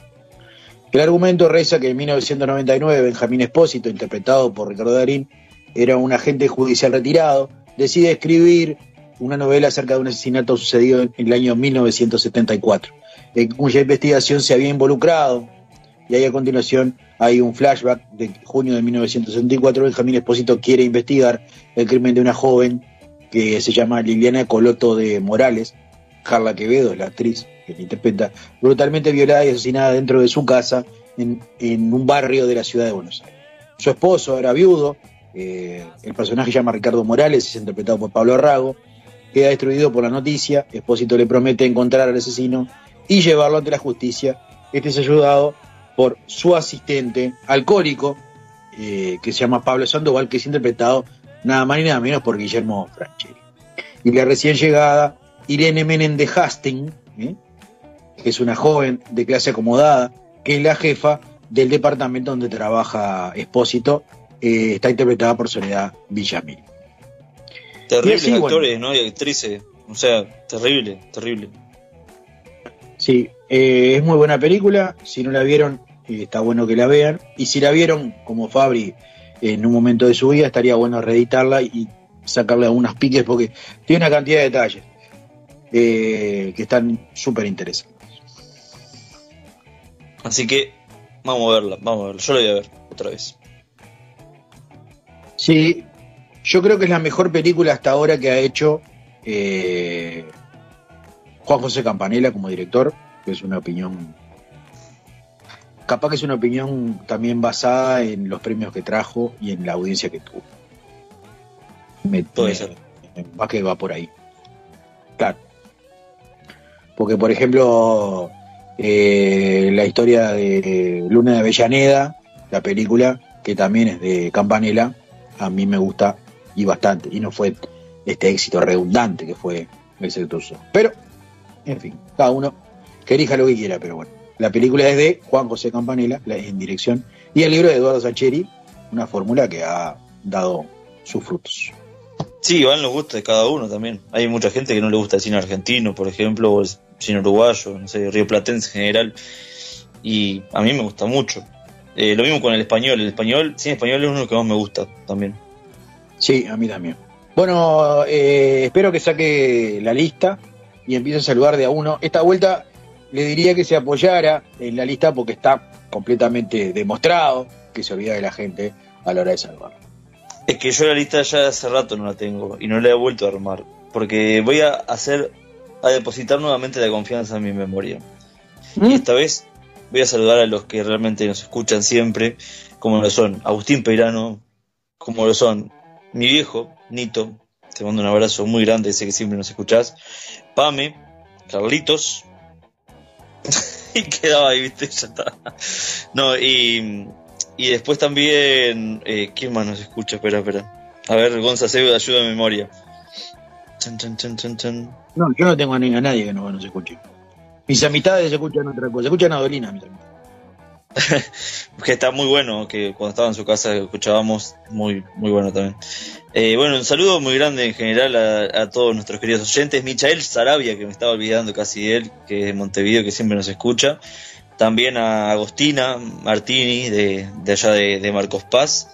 El argumento reza que en 1999 Benjamín Espósito, interpretado por Ricardo Darín, era un agente judicial retirado, decide escribir una novela acerca de un asesinato sucedido en el año 1974, en cuya investigación se había involucrado, y ahí a continuación hay un flashback de junio de 1964, Benjamín Espósito quiere investigar el crimen de una joven que se llama Liliana Coloto de Morales, Carla Quevedo, la actriz que la interpreta, brutalmente violada y asesinada dentro de su casa en, en un barrio de la ciudad de Buenos Aires. Su esposo era viudo, eh, el personaje se llama Ricardo Morales, es interpretado por Pablo Arrago, queda destruido por la noticia, Espósito le promete encontrar al asesino y llevarlo ante la justicia. Este es ayudado por su asistente alcohólico, eh, que se llama Pablo Sandoval, que es interpretado nada más ni nada menos por Guillermo Francheri. Y la recién llegada Irene Menéndez Hastings, ¿eh? que es una joven de clase acomodada, que es la jefa del departamento donde trabaja Espósito, eh, está interpretada por Soledad Villamil.
Terribles
Y así,
actores, ¿no? Y actrices. O sea, terrible, terrible.
Sí, eh, es muy buena película. Si no la vieron, eh, está bueno que la vean. Y si la vieron, como Fabri, en un momento de su vida, estaría bueno reeditarla y sacarle algunos piques porque tiene una cantidad de detalles eh, que están súper interesantes.
Así que vamos a verla, vamos a verla. Yo la voy a ver otra vez.
Sí, yo creo que es la mejor película hasta ahora que ha hecho eh, Juan José Campanella como director, que es una opinión. Capaz que es una opinión también basada en los premios que trajo y en la audiencia que tuvo. Me,
Puede ser.
Va que va por ahí. Claro. Porque, por ejemplo, eh, la historia de Luna de Avellaneda, la película, que también es de Campanella, a mí me gusta y bastante. Y no fue este éxito redundante que fue el sector Sur. Pero, en fin, cada uno que elija lo que quiera, pero bueno. La película es de Juan José Campanella, la- en dirección, y el libro de Eduardo Sacheri, una fórmula que ha dado sus frutos.
Sí, van los gustos de cada uno también. Hay mucha gente que no le gusta el cine argentino, por ejemplo, o el cine uruguayo, no sé, río platense en general. Y a mí me gusta mucho. Eh, lo mismo con el español. El español, cine español es uno que más me gusta también.
Sí, a mí también. Bueno, eh, espero que saque la lista y empiece a saludar de a uno. Esta vuelta le diría que se apoyara en la lista porque está completamente demostrado que se olvida de la gente a la hora de saludar.
Es que yo la lista ya hace rato no la tengo y no la he vuelto a armar. Porque voy a hacer, a depositar nuevamente la confianza en mi memoria. Y esta vez voy a saludar a los que realmente nos escuchan siempre, como lo son Agustín Peirano, como lo son mi viejo, Nito, te mando un abrazo muy grande, sé que siempre nos escuchás, Pame, Carlitos, y quedaba ahí, viste, ya está. No, y, y después también, eh, ¿quién más nos escucha? Espera, espera. A ver, Gonza, ayuda de memoria. Chan, chan, chan.
No, yo no tengo a, nadie que no, no se escuche. Mis amistades escuchan otra cosa. Escuchan a Dolina, mis amistades.
que está muy bueno, que cuando estaba en su casa escuchábamos, muy, muy bueno también. Eh, bueno, un saludo muy grande en general a, todos nuestros queridos oyentes. Michael Sarabia, que me estaba olvidando casi de él, que es de Montevideo, que siempre nos escucha. también a Agostina Martini de, allá de, Marcos Paz.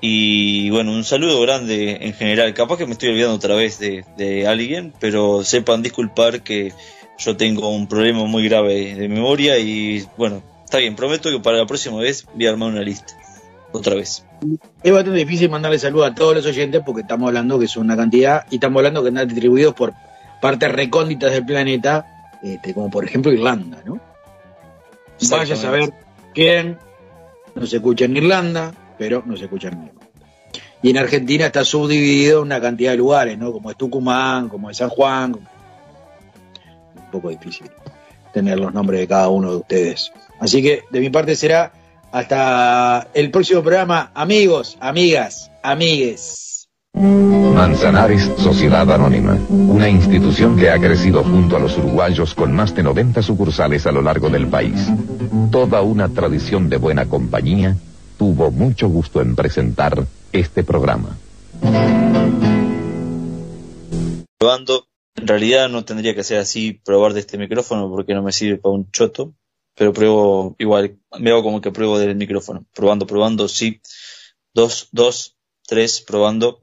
Y bueno, un saludo grande en general. Capaz que me estoy olvidando otra vez de alguien, pero sepan disculpar que yo tengo un problema muy grave de memoria y bueno, está bien, prometo que para la próxima vez voy a armar una lista. Otra vez.
Es bastante difícil mandarle saludos a todos los oyentes porque estamos hablando que son una cantidad y estamos hablando que están distribuidos por partes recónditas del planeta, este, como por ejemplo Irlanda, ¿no? Vaya a saber quién no se escucha en Irlanda, pero no se escucha en México. Y en Argentina está subdividido en una cantidad de lugares, ¿no? Como es Tucumán, como es San Juan. Un poco difícil tener los nombres de cada uno de ustedes. Así que de mi parte será hasta el próximo programa, amigos, amigas, amigues.
Manzanares Sociedad Anónima, una institución que ha crecido junto a los uruguayos con más de 90 sucursales a lo largo del país. Toda una tradición de buena compañía tuvo mucho gusto en presentar este programa.
Probando, en realidad no tendría que ser así probar de este micrófono porque no me sirve para un choto, pero pruebo igual, me hago como que pruebo del micrófono. Probando, probando, sí. Dos, dos, tres, probando.